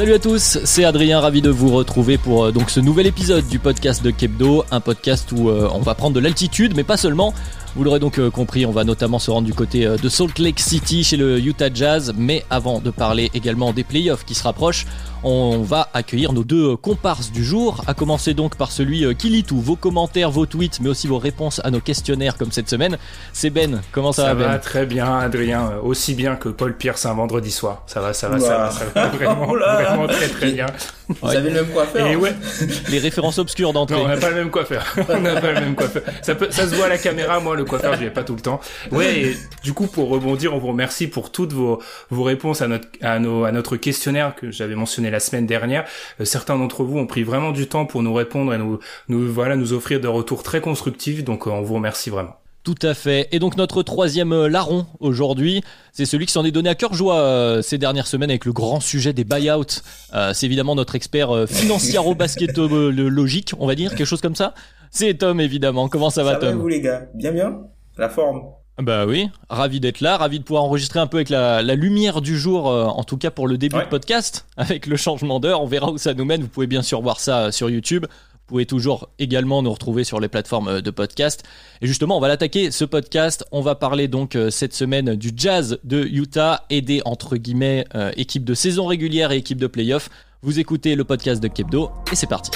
Salut à tous, c'est Adrien, ravi de vous retrouver pour euh, donc ce nouvel épisode du podcast de Kebdo, un podcast où euh, on va prendre de l'altitude, mais pas seulement. Vous l'aurez donc euh, compris, on va notamment se rendre du côté de Salt Lake City chez le Utah Jazz, mais avant de parler également des playoffs qui se rapprochent, on va accueillir nos deux comparses du jour, à commencer donc par celui qui lit tout, vos commentaires, vos tweets, mais aussi vos réponses à nos questionnaires comme cette semaine. C'est Ben, comment ça, ça va Ben va très bien Adrien, aussi bien que Paul Pierce un vendredi soir. Ça va, ça va, ça va, ça va vraiment, vraiment très très bien. Vous avez le même coiffeur Et ouais, Les références obscures d'entrée. non, on n'a pas le même coiffeur. on n'a pas le même coiffeur. Ça peut, ça se voit à la caméra. Moi, le coiffeur, je l'ai pas tout le temps. Ouais. Et du coup, pour rebondir, on vous remercie pour toutes vos vos réponses à notre à nos à notre questionnaire que j'avais mentionné la semaine dernière. Euh, certains d'entre vous ont pris vraiment du temps pour nous répondre et nous nous voilà nous offrir des retours très constructifs. Donc, euh, on vous remercie vraiment. Tout à fait. Et donc notre troisième euh, larron aujourd'hui, c'est celui qui s'en est donné à cœur joie euh, ces dernières semaines avec le grand sujet des buyouts. Euh, c'est évidemment notre expert euh, financiero-basketologique, on va dire, quelque chose comme ça. C'est Tom évidemment. Comment ça va Ça va Tom vous les gars Bien bien La forme Bah oui, ravi d'être là, ravi de pouvoir enregistrer un peu avec la, la lumière du jour, euh, en tout cas pour le début Ouais. de podcast, avec le changement d'heure. On verra où ça nous mène. Vous pouvez bien sûr voir ça sur YouTube. Vous pouvez toujours également nous retrouver sur les plateformes euh, de podcast. Et justement, on va l'attaquer ce podcast. On va parler donc euh, cette semaine du Jazz de Utah, aidé entre guillemets euh, équipe de saison régulière et équipe de playoff. Vous écoutez le podcast de Kebdo et c'est parti.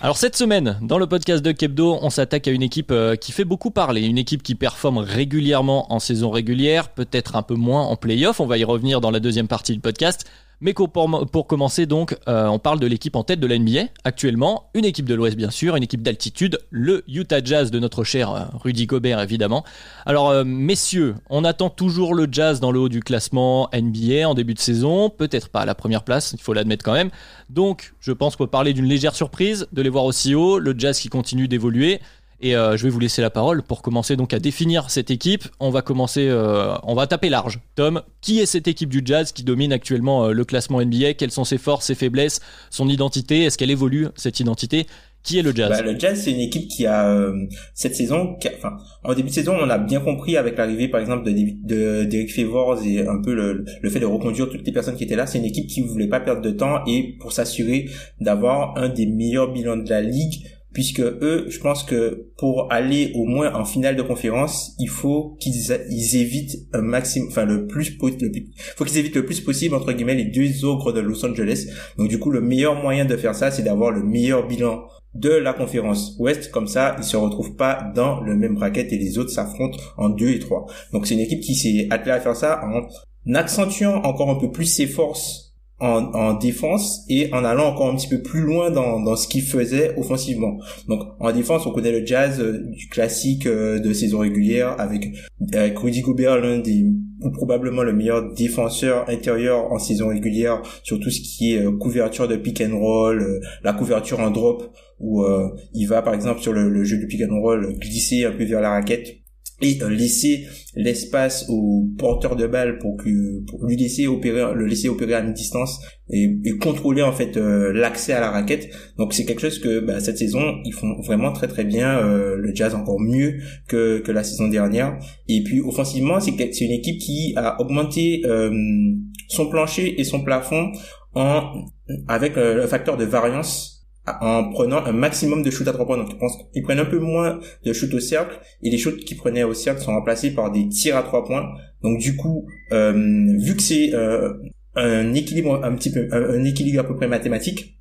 Alors cette semaine, dans le podcast de Kebdo, on s'attaque à une équipe euh, qui fait beaucoup parler, une équipe qui performe régulièrement en saison régulière, peut-être un peu moins en playoff, on va y revenir dans la deuxième partie du podcast. Mais pour commencer donc, euh, on parle de l'équipe en tête de la NBA actuellement, une équipe de l'Ouest bien sûr, une équipe d'altitude, le Utah Jazz de notre cher euh, Rudy Gobert évidemment. Alors euh, messieurs, on attend toujours le Jazz dans le haut du classement NBA en début de saison, peut-être pas à la première place, il faut l'admettre quand même. Donc, je pense qu'on peut parler d'une légère surprise de les voir aussi haut, le jazz qui continue d'évoluer. Et euh, je vais vous laisser la parole pour commencer donc à définir cette équipe. On va commencer, euh, on va taper large. Tom, qui est cette équipe du jazz qui domine actuellement euh, le classement NBA Quelles sont ses forces, ses faiblesses, son identité? Est-ce qu'elle évolue cette identité? Qui est le jazz? Bah, Le Jazz, c'est une équipe qui a euh, cette saison, enfin, en début de saison, on a bien compris avec l'arrivée, par exemple, de d'Eric Favors et un peu le, le fait de reconduire toutes les personnes qui étaient là. C'est une équipe qui voulait pas perdre de temps et pour s'assurer d'avoir un des meilleurs bilans de la ligue. Puisque eux, je pense que pour aller au moins en finale de conférence, il faut qu'ils évitent un maximum, enfin le plus, po- le plus, faut qu'ils évitent le plus possible entre guillemets les deux ogres de Los Angeles. Donc du coup, le meilleur moyen de faire ça, c'est d'avoir le meilleur bilan de la conférence Ouest, comme ça, ils se retrouvent pas dans le même bracket et les autres s'affrontent en deux et trois. Donc c'est une équipe qui s'est attelée à faire ça en accentuant encore un peu plus ses forces en, en défense et en allant encore un petit peu plus loin dans, dans ce qu'il faisait offensivement. Donc en défense, on connaît le jazz euh, du classique euh, de saison régulière avec, avec Rudy Gobert, l'un des ou probablement le meilleur défenseur intérieur en saison régulière sur tout ce qui est euh, couverture de pick and roll, euh, la couverture en drop où euh, il va par exemple sur le jeu du pick and roll glisser un peu vers la raquette et laisser l'espace au porteur de balle pour que pour lui laisser opérer le laisser opérer à une distance et, et contrôler en fait euh, l'accès à la raquette. Donc c'est quelque chose que bah, cette saison ils font vraiment très très bien euh, le Jazz encore mieux que que la saison dernière. Et puis offensivement c'est c'est une équipe qui a augmenté euh, son plancher et son plafond en avec euh, le facteur de variance en prenant un maximum de shoots à trois points. Donc, ils, prennent un peu moins de shoots au cercle et les shoots qu'ils prenaient au cercle sont remplacés par des tirs à trois points. Donc, du coup, euh, vu que c'est euh, un équilibre un petit peu, un, équilibre à peu près mathématique,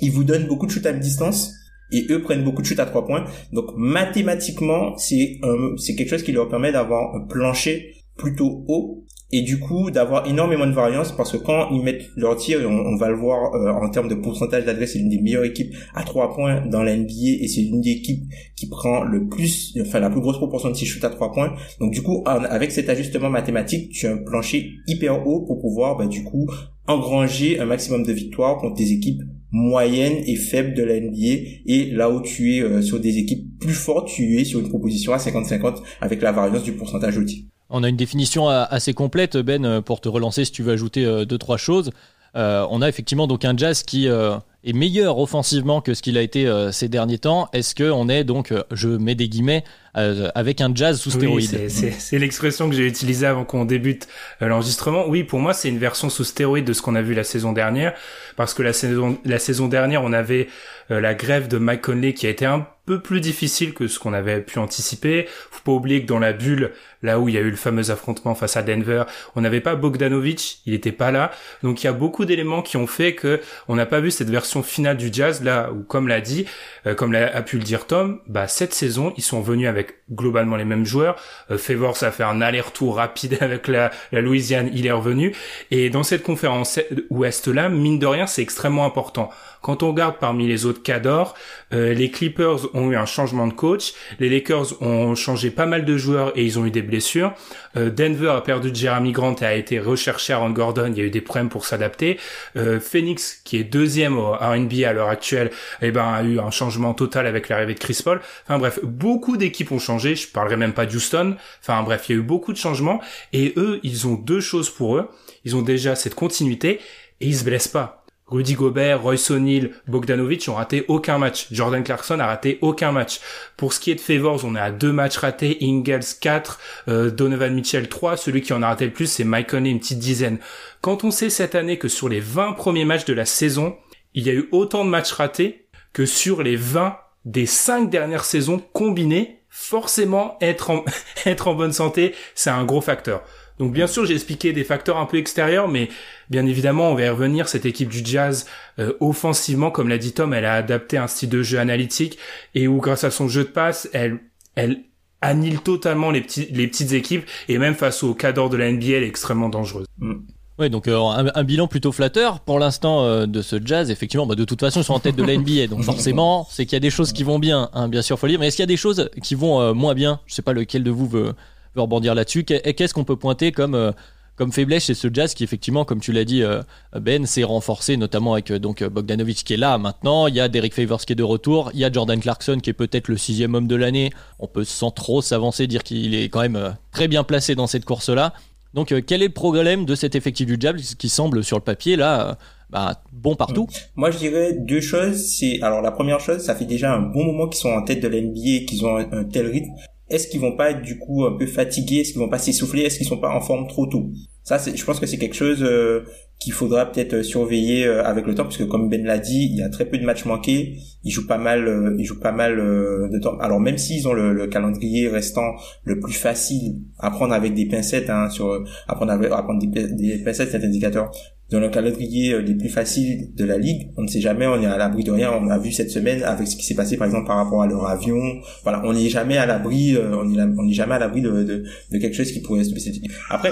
ils vous donnent beaucoup de shoots à distance et eux prennent beaucoup de chutes à trois points. Donc mathématiquement, c'est c'est quelque chose qui leur permet d'avoir un plancher plutôt haut et du coup d'avoir énormément de variance parce que quand ils mettent leur tir, on, va le voir euh, en termes de pourcentage d'adresse, c'est l'une des meilleures équipes à trois points dans la NBA et c'est l'une des équipes qui prend le plus, enfin la plus grosse proportion de ses shoots à trois points. Donc du coup, avec cet ajustement mathématique, tu as un plancher hyper haut pour pouvoir bah, du coup engranger un maximum de victoires contre des équipes moyennes et faibles de la NBA et là où tu es euh, sur des équipes plus fortes, tu es sur une proposition à 50-50 avec la variance du pourcentage au tir. On a une définition euh, assez complète, Ben, euh, pour te relancer si tu veux ajouter euh, deux, trois choses. on a effectivement donc un jazz qui est meilleur offensivement que ce qu'il a été ces derniers temps. Est-ce qu'on est donc, je mets des guillemets, avec un jazz sous stéroïde oui, C'est l'expression que j'ai utilisée avant qu'on débute l'enregistrement. Oui, pour moi, c'est une version sous stéroïde de ce qu'on a vu la saison dernière, parce que la saison, la saison dernière, on avait la grève de Mike Conley qui a été un peu plus difficile que ce qu'on avait pu anticiper. Faut pas oublier que dans la bulle, là où il y a eu le fameux affrontement face à Denver, on n'avait pas Bogdanovic, il était pas là. Donc il y a beaucoup d'éléments qui ont fait que on n'a pas vu cette version finale du Jazz là où comme l'a dit, euh, comme l'a, a pu le dire Tom, bah cette saison, ils sont venus avec globalement les mêmes joueurs. Euh, a fait un aller-retour rapide avec la, la Louisiane, il est revenu et dans cette conférence ouest là, mine de rien, c'est extrêmement important. Quand on regarde parmi les autres cadors, euh, les Clippers ont eu un changement de coach, les Lakers ont changé pas mal de joueurs et ils ont eu des blessures. Euh, Denver a perdu Jeremy Grant et a été recherché à Ron Gordon, il y a eu des problèmes pour s'adapter. Euh, Phoenix, qui est deuxième à NBA à l'heure actuelle, eh ben, a eu un changement total avec l'arrivée de Chris Paul. Enfin bref, beaucoup d'équipes ont changé, je parlerai même pas d'Houston. Enfin bref, il y a eu beaucoup de changements et eux, ils ont deux choses pour eux. Ils ont déjà cette continuité et ils se blessent pas. Rudy Gobert, Royce O'Neal, Bogdanovic ont raté aucun match. Jordan Clarkson a raté aucun match. Pour ce qui est de Favors, on est à deux matchs ratés. Ingles 4, euh, Donovan Mitchell 3. Celui qui en a raté le plus, c'est Mike Conley, une petite dizaine. Quand on sait cette année que sur les 20 premiers matchs de la saison, il y a eu autant de matchs ratés que sur les 20 des 5 dernières saisons combinées, forcément être en, être en bonne santé, c'est un gros facteur. Donc bien sûr, j'ai expliqué des facteurs un peu extérieurs, mais bien évidemment, on va y revenir. Cette équipe du Jazz, euh, offensivement, comme l'a dit Tom, elle a adapté un style de jeu analytique et où, grâce à son jeu de passe, elle, elle annule totalement les, petits, les petites équipes et même face au cadre de la NBA, elle est extrêmement dangereuse. Mm. Oui, donc euh, un, bilan plutôt flatteur pour l'instant euh, de ce jazz. Effectivement, bah, de toute façon, ils sont en tête de la NBA, donc forcément, c'est qu'il y a des choses qui vont bien, hein, bien sûr, faut. Mais est-ce qu'il y a des choses qui vont moins bien? Je sais pas lequel de vous veut, veux rebondir là-dessus. Qu'est-ce qu'on peut pointer comme euh, comme faiblesse chez ce Jazz qui effectivement, comme tu l'as dit euh, Ben, s'est renforcé notamment avec euh, donc Bogdanovic qui est là maintenant. Il y a Derek Favors qui est de retour. Il y a Jordan Clarkson qui est peut-être le sixième homme de l'année. On peut sans trop s'avancer dire qu'il est quand même très bien placé dans cette course-là. Donc quel est le problème de cet effectif du Jazz qui semble sur le papier là bah, bon partout? Moi je dirais deux choses. C'est alors la première chose, ça fait déjà un bon moment qu'ils sont en tête de l'NBA, qu'ils ont un tel rythme est-ce qu'ils vont pas être du coup un peu fatigués Est-ce qu'ils vont pas s'essouffler? Est-ce qu'ils sont pas en forme trop tôt? Ça, je pense que c'est quelque chose euh, qu'il faudra peut-être euh, surveiller euh, avec le temps, puisque comme Ben l'a dit, il y a très peu de matchs manqués. Ils jouent pas mal, ils jouent pas mal de temps. Alors même s'ils ont le, calendrier restant le plus facile à prendre avec des pincettes, hein, sur apprendre avec, à prendre des, des pincettes, cet indicateur dans le calendrier euh, des plus faciles de la ligue. On ne sait jamais, on est à l'abri de rien. On a vu cette semaine avec ce qui s'est passé par exemple par rapport à leur avion. Voilà, on n'est jamais à l'abri, euh, on n'est jamais à l'abri de, de, de, quelque chose qui pourrait se passer. Après,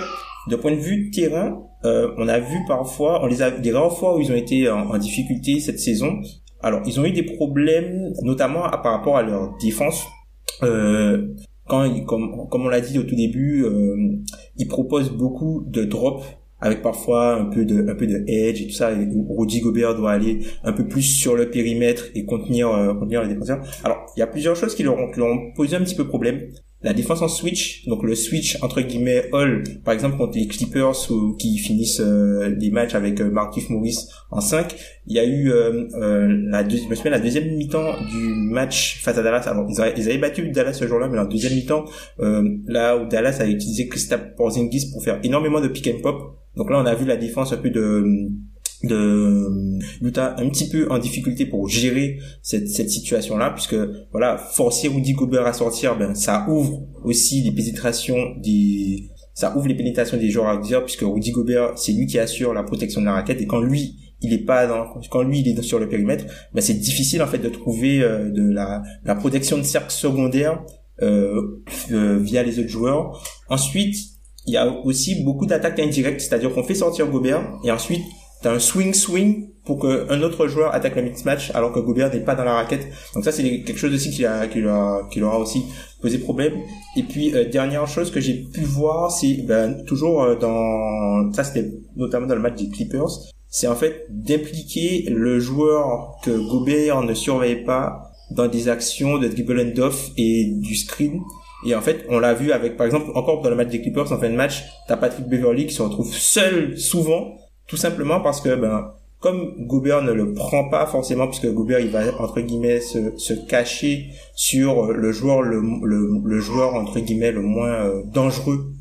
de point de vue terrain, euh, on a vu parfois, on les a des rares fois où ils ont été en, difficulté cette saison. Alors, ils ont eu des problèmes, notamment par rapport à leur défense. Euh, quand, comme, comme on l'a dit au tout début, euh, ils proposent beaucoup de drops avec parfois un peu de un peu de edge et tout ça et Rudy Gobert doit aller un peu plus sur le périmètre et contenir euh, contenir les défenseurs. Alors, il y a plusieurs choses qui leur ont, qui leur ont posé un petit peu problème. La défense en switch, donc le switch entre guillemets all, par exemple contre les Clippers ou, qui finissent euh, les matchs avec euh, Markif Morris en 5, il y a eu euh, euh la, deuxième, la deuxième mi-temps du match face à Dallas. Alors ils avaient, ils avaient battu Dallas ce jour-là, mais la deuxième mi-temps, là où Dallas a utilisé Kristaps Porzingis pour faire énormément de pick and pop. Donc là on a vu la défense un peu de de Utah un petit peu en difficulté pour gérer cette, cette situation là puisque voilà forcer Rudy Gobert à sortir ben ça ouvre aussi les pénétrations des ça ouvre les pénétrations des joueurs à dire puisque Rudy Gobert c'est lui qui assure la protection de la raquette et quand lui il est pas dans, quand lui il est sur le périmètre, ben c'est difficile en fait de trouver euh, de la, la protection de cercle secondaire euh, euh, via les autres joueurs. Ensuite, il y a aussi beaucoup d'attaques indirectes, c'est-à-dire qu'on fait sortir Gobert et ensuite t'as un swing swing pour qu'un autre joueur attaque le mix match alors que Gobert n'est pas dans la raquette. Donc ça c'est quelque chose aussi qui, a, qui, leur, qui a aussi posé problème. Et puis euh, dernière chose que j'ai pu voir, c'est ben, toujours euh, dans ça c'était notamment dans le match des Clippers, c'est en fait d'impliquer le joueur que Gobert ne surveille pas dans des actions de dribble and off et du screen. Et en fait, on l'a vu avec, par exemple, encore dans le match des Clippers, en fin de match, t'as Patrick Beverly qui se retrouve seul souvent tout simplement parce que, ben, comme Gobert ne le prend pas forcément, puisque Gobert il va entre guillemets se, se cacher sur le joueur le, le, joueur entre guillemets le moins euh, dangereux,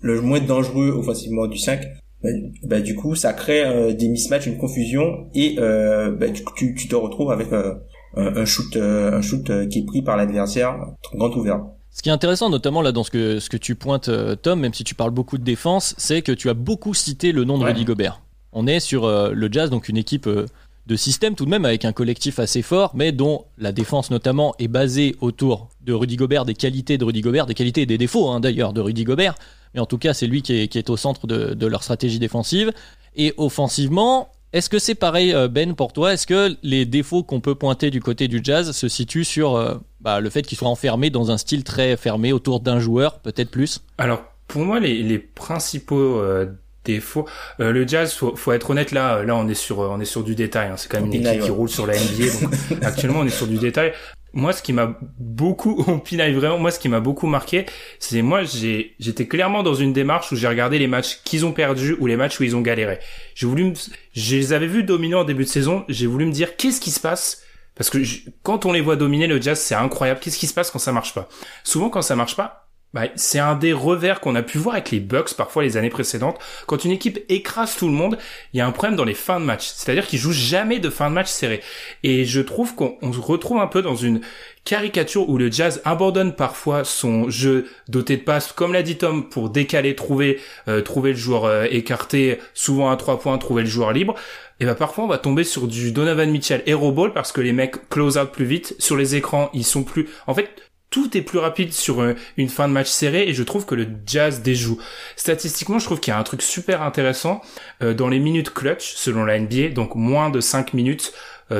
le moins dangereux offensivement du 5. Ben, ben, du coup ça crée euh, des mismatchs, une confusion et euh, ben, tu, tu te retrouves avec euh, un shoot un shoot qui est pris par l'adversaire grand ouvert. Ce qui est intéressant, notamment là dans ce que, ce que tu pointes, euh, Tom, même si tu parles beaucoup de défense, c'est que tu as beaucoup cité le nom de Rudy Gobert. On est sur euh, le Jazz, donc une équipe euh, de système tout de même avec un collectif assez fort, mais dont la défense notamment est basée autour de Rudy Gobert, des qualités de Rudy Gobert, des qualités et des défauts hein, d'ailleurs de Rudy Gobert. Mais en tout cas, c'est lui qui est, qui est, au centre de, de leur stratégie défensive. Et offensivement, est-ce que c'est pareil, euh, Ben, pour toi? Est-ce que les défauts qu'on peut pointer du côté du jazz se situent sur euh, bah, le fait qu'ils soient enfermés dans un style très fermé autour d'un joueur, peut-être plus? Alors, pour moi, les, principaux euh, défauts, le jazz, faut, faut être honnête, là, là, on est sur, on est sur du détail. Hein. C'est quand même une équipe qui roule sur la NBA, donc actuellement, on est sur du détail. Moi ce qui m'a beaucoup on pinaille vraiment moi ce qui m'a beaucoup marqué c'est moi j'ai j'étais clairement dans une démarche où j'ai regardé les matchs qu'ils ont perdus ou les matchs où ils ont galéré. J'ai voulu me, je les avais vus dominants en début de saison j'ai voulu me dire qu'est-ce qui se passe? Parce que quand on les voit dominer le jazz c'est incroyable. Qu'est-ce qui se passe quand ça marche pas? Souvent quand ça marche pas bah, c'est un des revers qu'on a pu voir avec les Bucks parfois les années précédentes. Quand une équipe écrase tout le monde, il y a un problème dans les fins de match. C'est-à-dire qu'ils jouent jamais de fin de match serré. Et je trouve qu'on se retrouve un peu dans une caricature où le Jazz abandonne parfois son jeu doté de passes, comme l'a dit Tom, pour décaler, trouver, euh, trouver le joueur euh, écarté, souvent à trois points, trouver le joueur libre. Et bah parfois on va tomber sur du Donovan Mitchell Hero Ball parce que les mecs close out plus vite sur les écrans, ils sont plus. En fait, tout est plus rapide sur euh, une fin de match serrée et je trouve que le Jazz déjoue. Statistiquement, je trouve qu'il y a un truc super intéressant euh, dans les minutes clutch selon la NBA, donc moins de 5 minutes,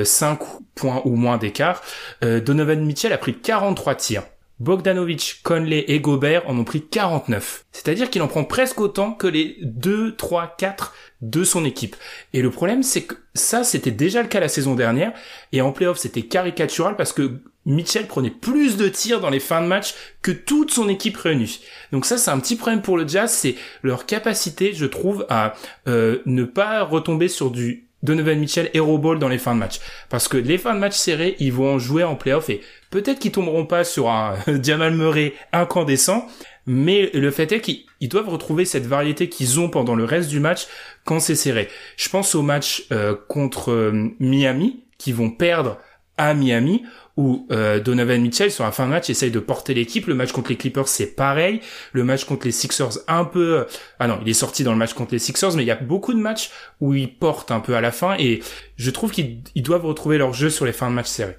5 euh, points ou moins d'écart. Donovan Mitchell a pris 43 tirs. Bogdanovic, Conley et Gobert en ont pris 49. C'est-à-dire qu'il en prend presque autant que les 2, 3, 4 de son équipe. Et le problème, c'est que ça, c'était déjà le cas la saison dernière. Et en playoff, c'était caricatural parce que Mitchell prenait plus de tirs dans les fins de match que toute son équipe réunie. Donc ça, c'est un petit problème pour le Jazz, c'est leur capacité, je trouve, à euh, ne pas retomber sur du Donovan Mitchell hero ball dans les fins de match. Parce que les fins de match serrés, ils vont en jouer en playoff et peut-être qu'ils tomberont pas sur un Jamal Murray incandescent, mais le fait est qu'ils doivent retrouver cette variété qu'ils ont pendant le reste du match quand c'est serré. Je pense au match euh, contre euh, Miami, qui vont perdre à Miami, où euh, Donovan Mitchell sur la fin de match essaye de porter l'équipe. Le match contre les Clippers c'est pareil. Le match contre les Sixers un peu. Euh, ah non, il est sorti dans le match contre les Sixers, mais il y a beaucoup de matchs où il porte un peu à la fin et je trouve qu'ils doivent retrouver leur jeu sur les fins de match serrés.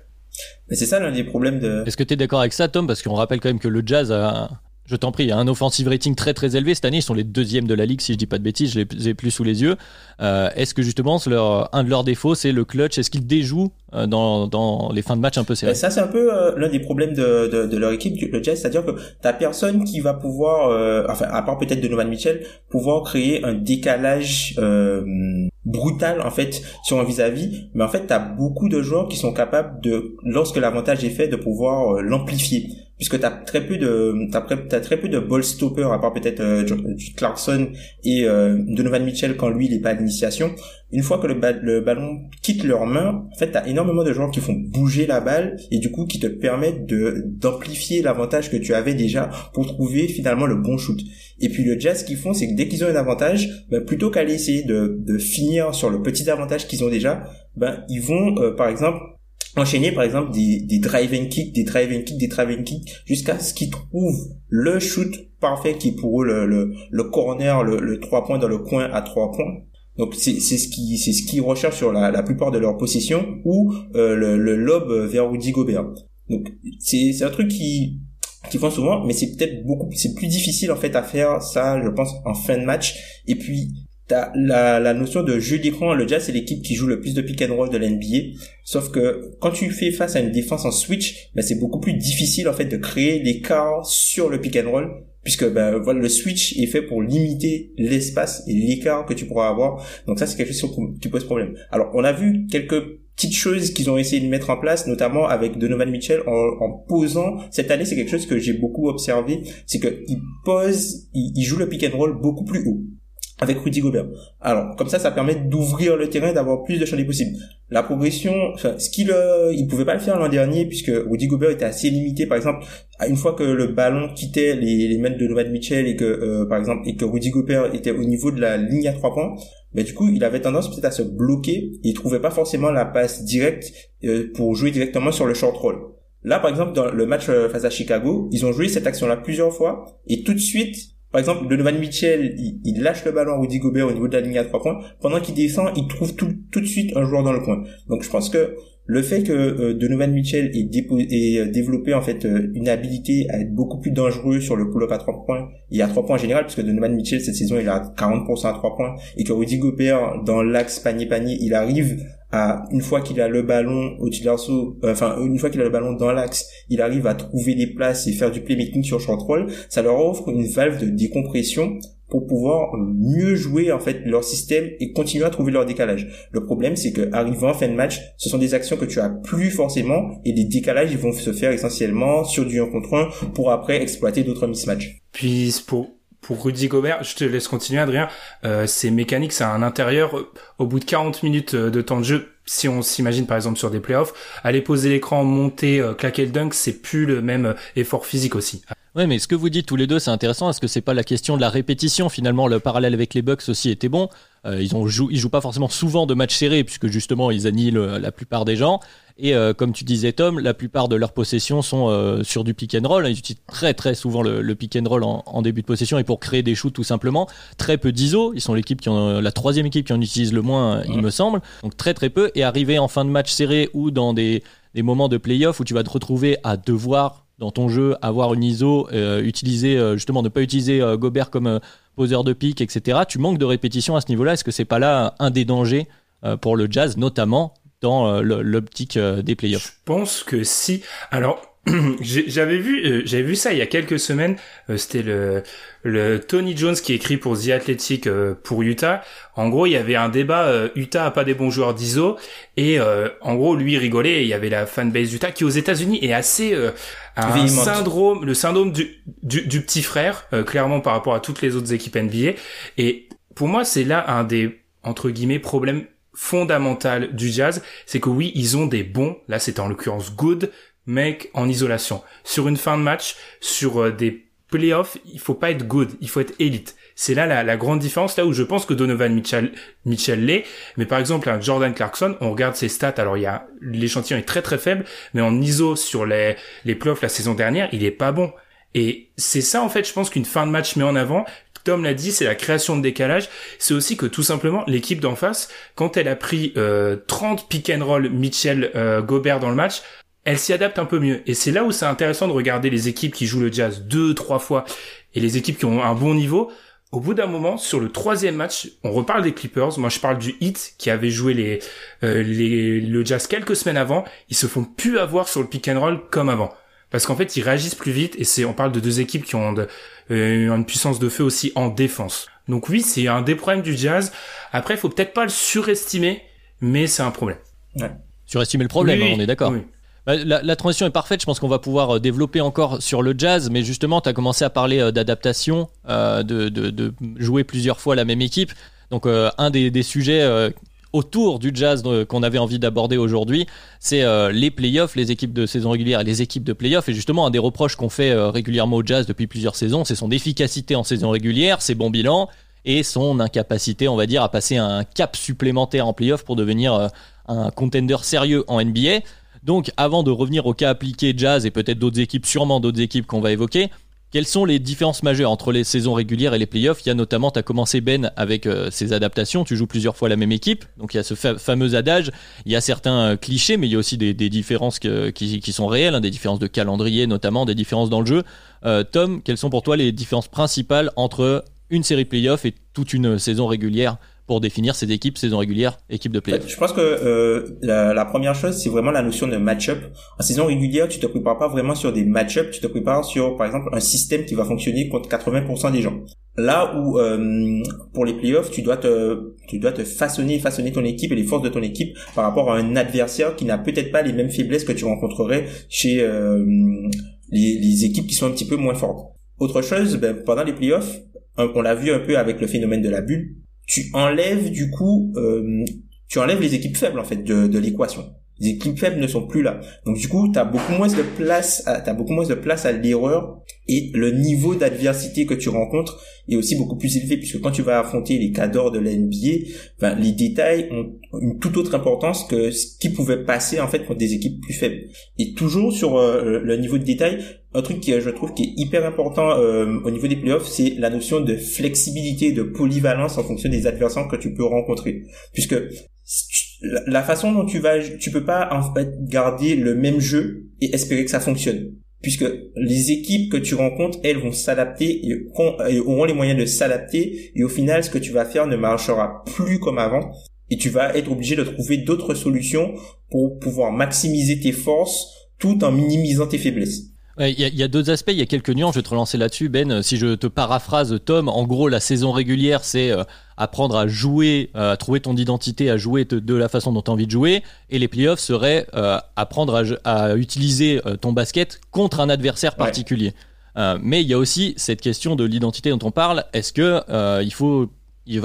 Mais c'est ça l'un des problèmes de. Est-ce que tu es d'accord avec ça, Tom? Parce qu'on rappelle quand même que le Jazz a je t'en prie, il y a un offensive rating très très élevé. Cette année, ils sont les deuxièmes de la ligue, si je dis pas de bêtises, je les ai plus sous les yeux. Euh, est-ce que justement, leur, un de leurs défauts, c'est le clutch? Est-ce qu'ils déjouent dans, dans les fins de match un peu serrées. Ça, c'est un peu euh, l'un des problèmes de, de, de, leur équipe, le Jazz, c'est-à-dire que t'as personne qui va pouvoir, euh, enfin, à part peut-être Donovan Mitchell, pouvoir créer un décalage brutal en fait sur un vis-à-vis, mais en fait, t'as beaucoup de joueurs qui sont capables de, lorsque l'avantage est fait, de pouvoir l'amplifier. Puisque t'as très peu de t'as, très peu de ball stopper à part peut-être euh, Clarkson et euh, Donovan Mitchell quand lui il est pas à l'initiation une fois que le, ballon quitte leurs mains en fait t'as énormément de joueurs qui font bouger la balle et du coup qui te permettent de d'amplifier l'avantage que tu avais déjà pour trouver finalement le bon shoot et puis le jazz qu'ils font c'est que dès qu'ils ont un avantage ben, plutôt qu'aller essayer de, de finir sur le petit avantage qu'ils ont déjà ben ils vont euh, par exemple enchaîner par exemple des, des drive and kick, des drive and kick, des drive and kick, jusqu'à ce qu'ils trouvent le shoot parfait qui est pour eux le, le, le corner, le, le 3 points dans le coin à 3 points. Donc c'est ce qui c'est ce qu'ils recherchent sur la, la plupart de leurs possessions ou euh, le, le lob vers Rudy Gobert. Donc c'est c'est un truc qui qui font souvent, mais c'est peut-être beaucoup, c'est plus difficile en fait à faire ça, je pense, en fin de match. Et puis T'as la, la notion de jeu d'écran, le Jazz c'est l'équipe qui joue le plus de pick and roll de l'NBA. Sauf que quand tu fais face à une défense en switch, ben c'est beaucoup plus difficile en fait de créer l'écart sur le pick and roll puisque ben voilà le switch est fait pour limiter l'espace et l'écart que tu pourras avoir. Donc ça c'est quelque chose qui pose problème. Alors on a vu quelques petites choses qu'ils ont essayé de mettre en place, notamment avec Donovan Mitchell en, posant. Cette année, c'est quelque chose que j'ai beaucoup observé, c'est qu'il pose, il, il joue le pick and roll beaucoup plus haut avec Rudy Gobert. Alors, comme ça, ça permet d'ouvrir le terrain, d'avoir plus de chantiers possibles. La progression, enfin, ce qu'il euh, il pouvait pas le faire l'an dernier puisque Rudy Gobert était assez limité. Par exemple, une fois que le ballon quittait les, les mains de Donovan Mitchell et que, euh, par exemple, et que Rudy Gobert était au niveau de la ligne à trois points, ben du coup, il avait tendance peut-être à se bloquer. Il trouvait pas forcément la passe directe euh, pour jouer directement sur le short roll. Là, par exemple, dans le match face à Chicago, ils ont joué cette action-là plusieurs fois et tout de suite, par exemple, Donovan Mitchell, il, lâche le ballon à Rudy Gobert au niveau de la ligne à trois points. Pendant qu'il descend, il trouve tout, tout de suite un joueur dans le coin. Donc je pense que le fait que euh, Donovan Mitchell ait, euh, développé en fait euh, une habilité à être beaucoup plus dangereux sur le pull-up à trois points et à trois points en général, puisque Donovan Mitchell cette saison il a 40% à trois points et que Rudy Gobert dans l'axe panier-panier, il arrive à une fois qu'il a le ballon au euh, enfin une fois qu'il a le ballon dans l'axe, il arrive à trouver des places et faire du playmaking sur short roll, ça leur offre une valve de décompression pour pouvoir mieux jouer en fait leur système et continuer à trouver leur décalage. Le problème c'est que arrivant en fin de match, ce sont des actions que tu as plus forcément et les décalages ils vont se faire essentiellement sur du 1 contre 1 pour après exploiter d'autres mismatchs. Puis pour pour Rudy Gobert, je te laisse continuer Adrien, euh, c'est mécanique, c'est un intérieur, au bout de 40 minutes euh, de temps de jeu, si on s'imagine par exemple sur des playoffs, aller poser l'écran, monter, euh, claquer le dunk, c'est plus le même euh, effort physique aussi. Ouais, mais ce que vous dites tous les deux, c'est intéressant. Est-ce que c'est pas la question de la répétition? Finalement Le parallèle avec les Bucks aussi était bon. Euh, ils ont ils jouent pas forcément souvent de matchs serrés puisque justement ils annihilent euh, la plupart des gens. Et euh, comme tu disais Tom, la plupart de leurs possessions sont sur du pick and roll. Ils utilisent très très souvent le, pick and roll en, début de possession et pour créer des shoots tout simplement. Très peu d'ISO. Ils sont l'équipe qui en, la troisième équipe qui en utilise le moins, il me semble. Donc très très peu. Et arriver en fin de match serré ou dans des, des moments de playoff où tu vas te retrouver à devoir dans ton jeu avoir une ISO, utiliser justement ne pas utiliser Gobert comme poseur de pique, etc. Tu manques de répétition à ce niveau-là. Est-ce que c'est pas là un des dangers euh, pour le jazz, notamment dans euh, l'optique euh, des playoffs. Je pense que si. Alors, j'avais vu j'avais vu ça il y a quelques semaines. C'était le le Tony Jones qui écrit pour The Athletic pour Utah. En gros il y avait un débat Utah a pas des bons joueurs d'ISO. Et en gros lui rigolait. Et il y avait la fanbase d'Utah qui aux États-Unis est assez un syndrome, le syndrome du, du, petit frère, euh, clairement par rapport à toutes les autres équipes NBA. Et pour moi, c'est là un des, entre guillemets, problèmes fondamentaux du jazz. C'est que oui, ils ont des bons, là c'est en l'occurrence good, mecs en isolation. Sur une fin de match, sur euh, des playoffs, il faut pas être good, il faut être élite. C'est là la, la, grande différence, là où je pense que Donovan Mitchell, Mitchell l'est. Mais par exemple, un Jordan Clarkson, on regarde ses stats, alors il y a l'échantillon est très très faible, mais en ISO sur les, les playoffs la saison dernière, il est pas bon. Et c'est ça en fait, je pense qu'une fin de match met en avant. Tom l'a dit, c'est la création de décalage. C'est aussi que tout simplement l'équipe d'en face, quand elle a pris euh, 30 pick and roll Mitchell euh, Gobert dans le match, elle s'y adapte un peu mieux. Et c'est là où c'est intéressant de regarder les équipes qui jouent le jazz deux, trois fois et les équipes qui ont un bon niveau au bout d'un moment, sur le troisième match, on reparle des Clippers. Moi, je parle du Heat qui avait joué les, euh, les, le Jazz quelques semaines avant. Ils se font plus avoir sur le pick and roll comme avant. Parce qu'en fait, ils réagissent plus vite et c'est, on parle de deux équipes qui ont de, euh, une puissance de feu aussi en défense. Donc oui, c'est un des problèmes du Jazz. Après, il faut peut-être pas le surestimer, mais c'est un problème. Ouais. Surestimer le problème, hein, on est d'accord. Oui. Bah, la, transition est parfaite. Je pense qu'on va pouvoir euh, développer encore sur le jazz. Mais justement, tu as commencé à parler euh, d'adaptation, euh, de, jouer plusieurs fois la même équipe. Donc, un des, sujets autour du jazz qu'on avait envie d'aborder aujourd'hui, c'est les playoffs, les équipes de saison régulière et les équipes de playoffs. Et justement, un des reproches qu'on fait régulièrement au jazz depuis plusieurs saisons, c'est son efficacité en saison régulière, ses bons bilans et son incapacité, on va dire, à passer un cap supplémentaire en playoffs pour devenir un contender sérieux en NBA. Donc, avant de revenir au cas appliqué Jazz et peut-être d'autres équipes, sûrement d'autres équipes qu'on va évoquer, Quelles sont les différences majeures entre les saisons régulières et les playoffs? Il y a notamment, tu as commencé Ben avec euh, ces adaptations, tu joues plusieurs fois la même équipe, donc il y a ce fameux adage, il y a certains euh, clichés, mais il y a aussi des, différences qui, sont réelles, hein, des différences de calendrier notamment, des différences dans le jeu. Euh, Tom, quelles sont pour toi les différences principales entre une série playoff et toute une saison régulière? Pour définir ces équipes saison régulière, équipe de playoff Je pense que euh, la, première chose, c'est vraiment la notion de match-up. En saison régulière, tu te prépares pas vraiment sur des match-up, tu te prépares sur, par exemple, un système qui va fonctionner contre 80% des gens. Là où euh, pour les playoffs, tu dois te tu dois te façonner façonner ton équipe et les forces de ton équipe par rapport à un adversaire qui n'a peut-être pas les mêmes faiblesses que tu rencontrerais chez euh, les, les équipes qui sont un petit peu moins fortes. Autre chose, ben, pendant les playoffs, on l'a vu un peu avec le phénomène de la bulle, tu enlèves du coup, euh, tu enlèves les équipes faibles en fait de, de l'équation. Les équipes faibles ne sont plus là. Donc du coup, tu as beaucoup moins de place, t'as beaucoup moins de place à l'erreur et le niveau d'adversité que tu rencontres est aussi beaucoup plus élevé puisque quand tu vas affronter les cadors de la NBA, ben, les détails ont une toute autre importance que ce qui pouvait passer en fait contre des équipes plus faibles. Et toujours sur euh, le niveau de détail, un truc qui je trouve qui est hyper important euh, au niveau des playoffs, c'est la notion de flexibilité, de polyvalence en fonction des adversaires que tu peux rencontrer. Puisque la façon dont tu vas, tu peux pas en fait garder le même jeu et espérer que ça fonctionne. Puisque les équipes que tu rencontres, elles vont s'adapter et, auront les moyens de s'adapter et au final, ce que tu vas faire ne marchera plus comme avant et tu vas être obligé de trouver d'autres solutions pour pouvoir maximiser tes forces tout en minimisant tes faiblesses. Il y a, y a d'autres aspects, il y a quelques nuances, je vais te relancer là-dessus, Ben. Si je te paraphrase, Tom, en gros, la saison régulière, c'est euh, apprendre à jouer, euh, à trouver ton identité, à jouer de, la façon dont tu as envie de jouer. Et les playoffs seraient euh, apprendre à, utiliser ton basket contre un adversaire particulier. mais il y a aussi cette question de l'identité dont on parle. Est-ce que il faut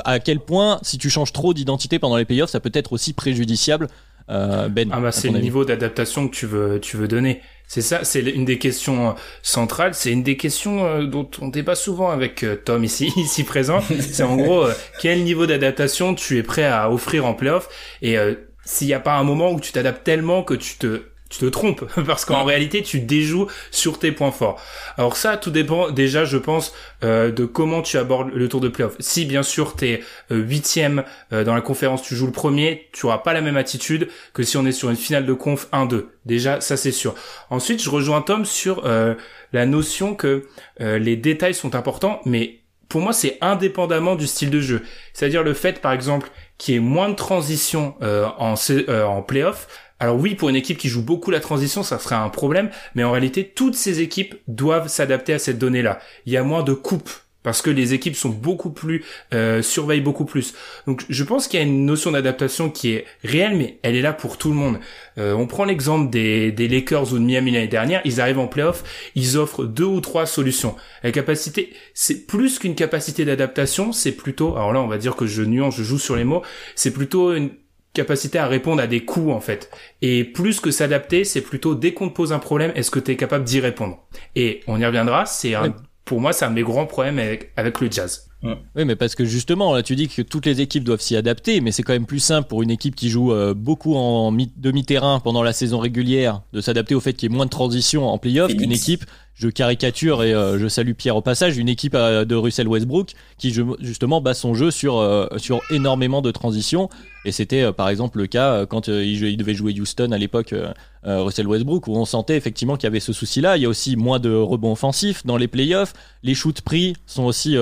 à quel point, si tu changes trop d'identité pendant les playoffs, ça peut être aussi préjudiciable ben, ah bah c'est le niveau d'adaptation que tu veux tu veux donner. C'est ça, c'est une des questions euh, centrales. C'est une des questions euh, dont on débat souvent avec euh, Tom ici, ici présent. C'est en gros quel niveau d'adaptation tu es prêt à offrir en playoff? Et s'il n'y a pas un moment où tu t'adaptes tellement que tu te tu te trompes parce qu'en réalité tu déjoues sur tes points forts. Alors ça tout dépend déjà je pense euh, de comment tu abordes le tour de playoff. Si bien sûr t'es euh, huitième euh, dans la conférence tu joues le premier, tu auras pas la même attitude que si on est sur une finale de conf 1-2. Déjà ça c'est sûr. Ensuite je rejoins Tom sur la notion que les détails sont importants mais pour moi, c'est indépendamment du style de jeu. C'est-à-dire le fait, par exemple, qu'il y ait moins de transition en, en playoff, alors oui, pour une équipe qui joue beaucoup la transition, ça serait un problème, mais en réalité, toutes ces équipes doivent s'adapter à cette donnée-là. Il y a moins de coupes parce que les équipes sont beaucoup plus euh, surveillent beaucoup plus. Donc je pense qu'il y a une notion d'adaptation qui est réelle, mais elle est là pour tout le monde. Euh, on prend l'exemple des, des Lakers ou de Miami l'année dernière, ils arrivent en playoff, ils offrent deux ou trois solutions. La capacité, c'est plus qu'une capacité d'adaptation, c'est plutôt, alors là on va dire que je nuance, je joue sur les mots, c'est plutôt une capacité à répondre à des coups en fait. Et plus que s'adapter, c'est plutôt dès qu'on te pose un problème, est-ce que tu es capable d'y répondre? Et on y reviendra, c'est pour moi c'est un de mes grands problèmes avec, avec le jazz. Oui, mais parce que justement, là, tu dis que toutes les équipes doivent s'y adapter, mais c'est quand même plus simple pour une équipe qui joue euh, beaucoup en demi-terrain pendant la saison régulière de s'adapter au fait qu'il y ait moins de transition en playoff qu'une équipe, je caricature et euh, je salue Pierre au passage, une équipe euh, de Russell Westbrook qui justement bat son jeu sur, sur énormément de transitions. Et c'était par exemple le cas quand il, il, devait jouer Houston à l'époque, Russell Westbrook, où on sentait effectivement qu'il y avait ce souci-là. Il y a aussi moins de rebonds offensifs dans les playoffs. Les shoots pris sont aussi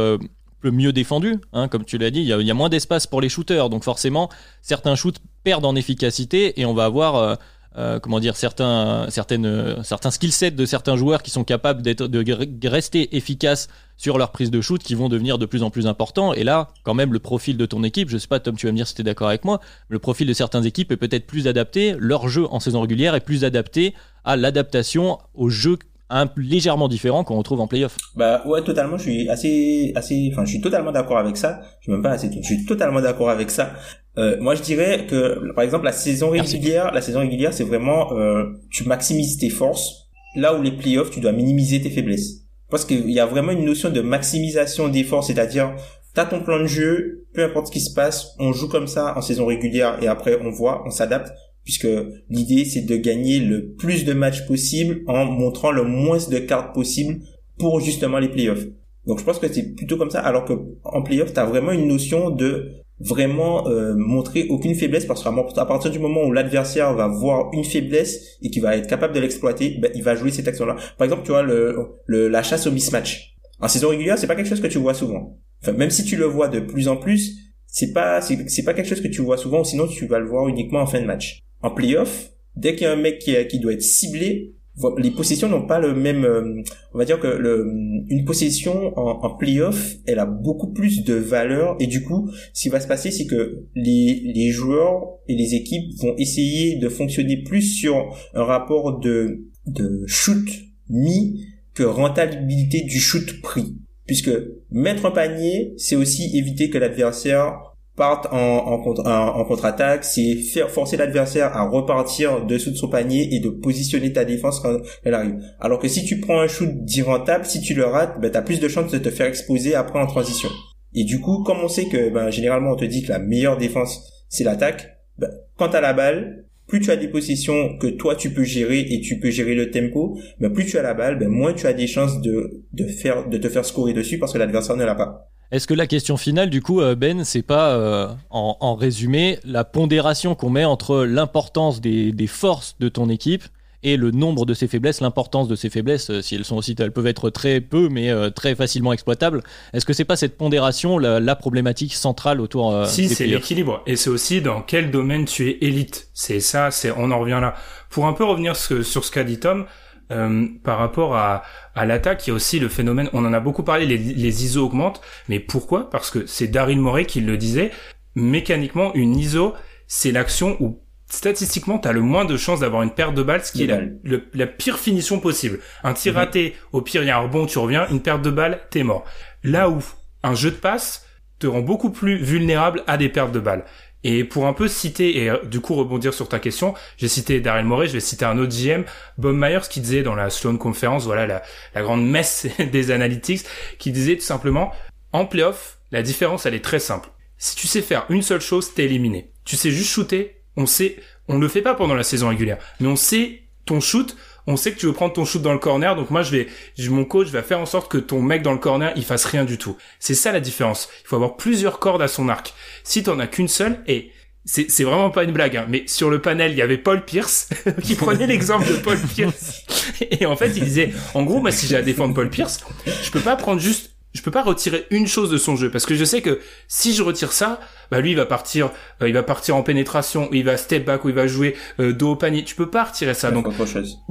mieux défendu, hein, comme tu l'as dit, il y, a, moins d'espace pour les shooters, donc forcément certains shoots perdent en efficacité et on va avoir euh, euh, comment dire certains certaines certains skill sets de certains joueurs qui sont capables d'être de rester efficaces sur leur prise de shoot qui vont devenir de plus en plus importants. Et là quand même le profil de ton équipe je sais pas Tom tu vas me dire si tu es d'accord avec moi le profil de certaines équipes est peut-être plus adapté leur jeu en saison régulière est plus adapté à l'adaptation au jeu un légèrement différent qu'on retrouve en playoff. Bah ouais, totalement. Je suis assez, assez, enfin, je suis totalement d'accord avec ça. Je suis même pas assez, je suis totalement d'accord avec ça. Euh, moi, je dirais que, par exemple, la saison régulière, la saison régulière, c'est vraiment, euh, tu maximises tes forces. Là où les playoffs, tu dois minimiser tes faiblesses. Parce qu'il y a vraiment une notion de maximisation des forces, c'est-à-dire, t'as ton plan de jeu, peu importe ce qui se passe, on joue comme ça en saison régulière et après on voit, on s'adapte puisque l'idée c'est de gagner le plus de matchs possible en montrant le moins de cartes possible pour justement les playoffs. Donc je pense que c'est plutôt comme ça, alors que en playoff, tu as vraiment une notion de vraiment euh, montrer aucune faiblesse parce qu'à partir du moment où l'adversaire va voir une faiblesse et qu'il va être capable de l'exploiter, ben, il va jouer cette action-là. Par exemple, tu vois le, le la chasse au mismatch. En saison régulière, c'est pas quelque chose que tu vois souvent. Enfin, même si tu le vois de plus en plus, c'est pas c'est pas quelque chose que tu vois souvent, sinon tu vas le voir uniquement en fin de match. En playoff, dès qu'il y a un mec qui, doit être ciblé, les possessions n'ont pas le même euh, on va dire que le, une possession en, en playoff elle a beaucoup plus de valeur. Et du coup ce qui va se passer c'est que les, les joueurs et les équipes vont essayer de fonctionner plus sur un rapport de de shoot mis que rentabilité du shoot pris puisque mettre un panier c'est aussi éviter que l'adversaire partent en, contre-attaque, c'est faire forcer l'adversaire à repartir dessous de son panier et de positionner ta défense quand elle arrive. Alors que si tu prends un shoot d'irrentable, si tu le rates, ben, tu as plus de chances de te faire exposer après en transition. Et du coup, comme on sait que ben, généralement on te dit que la meilleure défense c'est l'attaque, ben, quand tu la balle, plus tu as des possessions que toi tu peux gérer et tu peux gérer le tempo, ben, plus tu as la balle, ben, moins tu as des chances de, de, faire, de te faire scorer dessus parce que l'adversaire ne l'a pas. Est-ce que la question finale, du coup, euh, Ben, c'est pas, euh, en, résumé, la pondération qu'on met entre l'importance des, forces de ton équipe et le nombre de ses faiblesses, l'importance de ses faiblesses, euh, si elles sont aussi, elles peuvent être très peu, mais très facilement exploitables. Est-ce que c'est pas cette pondération la, problématique centrale autour Si, c'est l'équilibre, et c'est aussi dans quel domaine tu es élite. C'est ça, c'est on en revient là. Pour un peu revenir sur ce qu'a dit Tom, euh, par rapport à, à l'attaque, il y a aussi le phénomène, on en a beaucoup parlé, les, les ISO augmentent, mais pourquoi? Parce que c'est Daryl Morey qui le disait, mécaniquement, une ISO, c'est l'action où statistiquement, tu as le moins de chances d'avoir une perte de balle, ce qui est la, la, pire finition possible. Un tir mhm. raté, au pire, il y a un rebond, tu reviens, une perte de balle, t'es mort. Là où un jeu de passe te rend beaucoup plus vulnérable à des pertes de balles. Et pour un peu citer et euh, du coup rebondir sur ta question, j'ai cité Daryl Morey, je vais citer un autre GM, Bob Myers, qui disait dans la Sloan Conference, voilà la, la grande messe des analytics, qui disait tout simplement, en playoff, la différence elle est très simple. Si tu sais faire une seule chose, t'es éliminé. Tu sais juste shooter, on sait, on le fait pas pendant la saison régulière, mais on sait ton shoot, on sait que tu veux prendre ton shoot dans le corner, donc moi je vais, mon coach va faire en sorte que ton mec dans le corner il fasse rien du tout. C'est ça la différence. Il faut avoir plusieurs cordes à son arc. Si t'en as qu'une seule, et c'est, vraiment pas une blague, hein, mais sur le panel il y avait Paul Pierce qui prenait l'exemple de Paul Pierce et en fait il disait, en gros moi si j'ai à défendre Paul Pierce, je peux pas prendre juste je peux pas retirer une chose de son jeu parce que je sais que si je retire ça, bah lui il va partir, euh, il va partir en pénétration, il va step back ou il va jouer euh, dos au panier. Tu peux pas retirer ça. Donc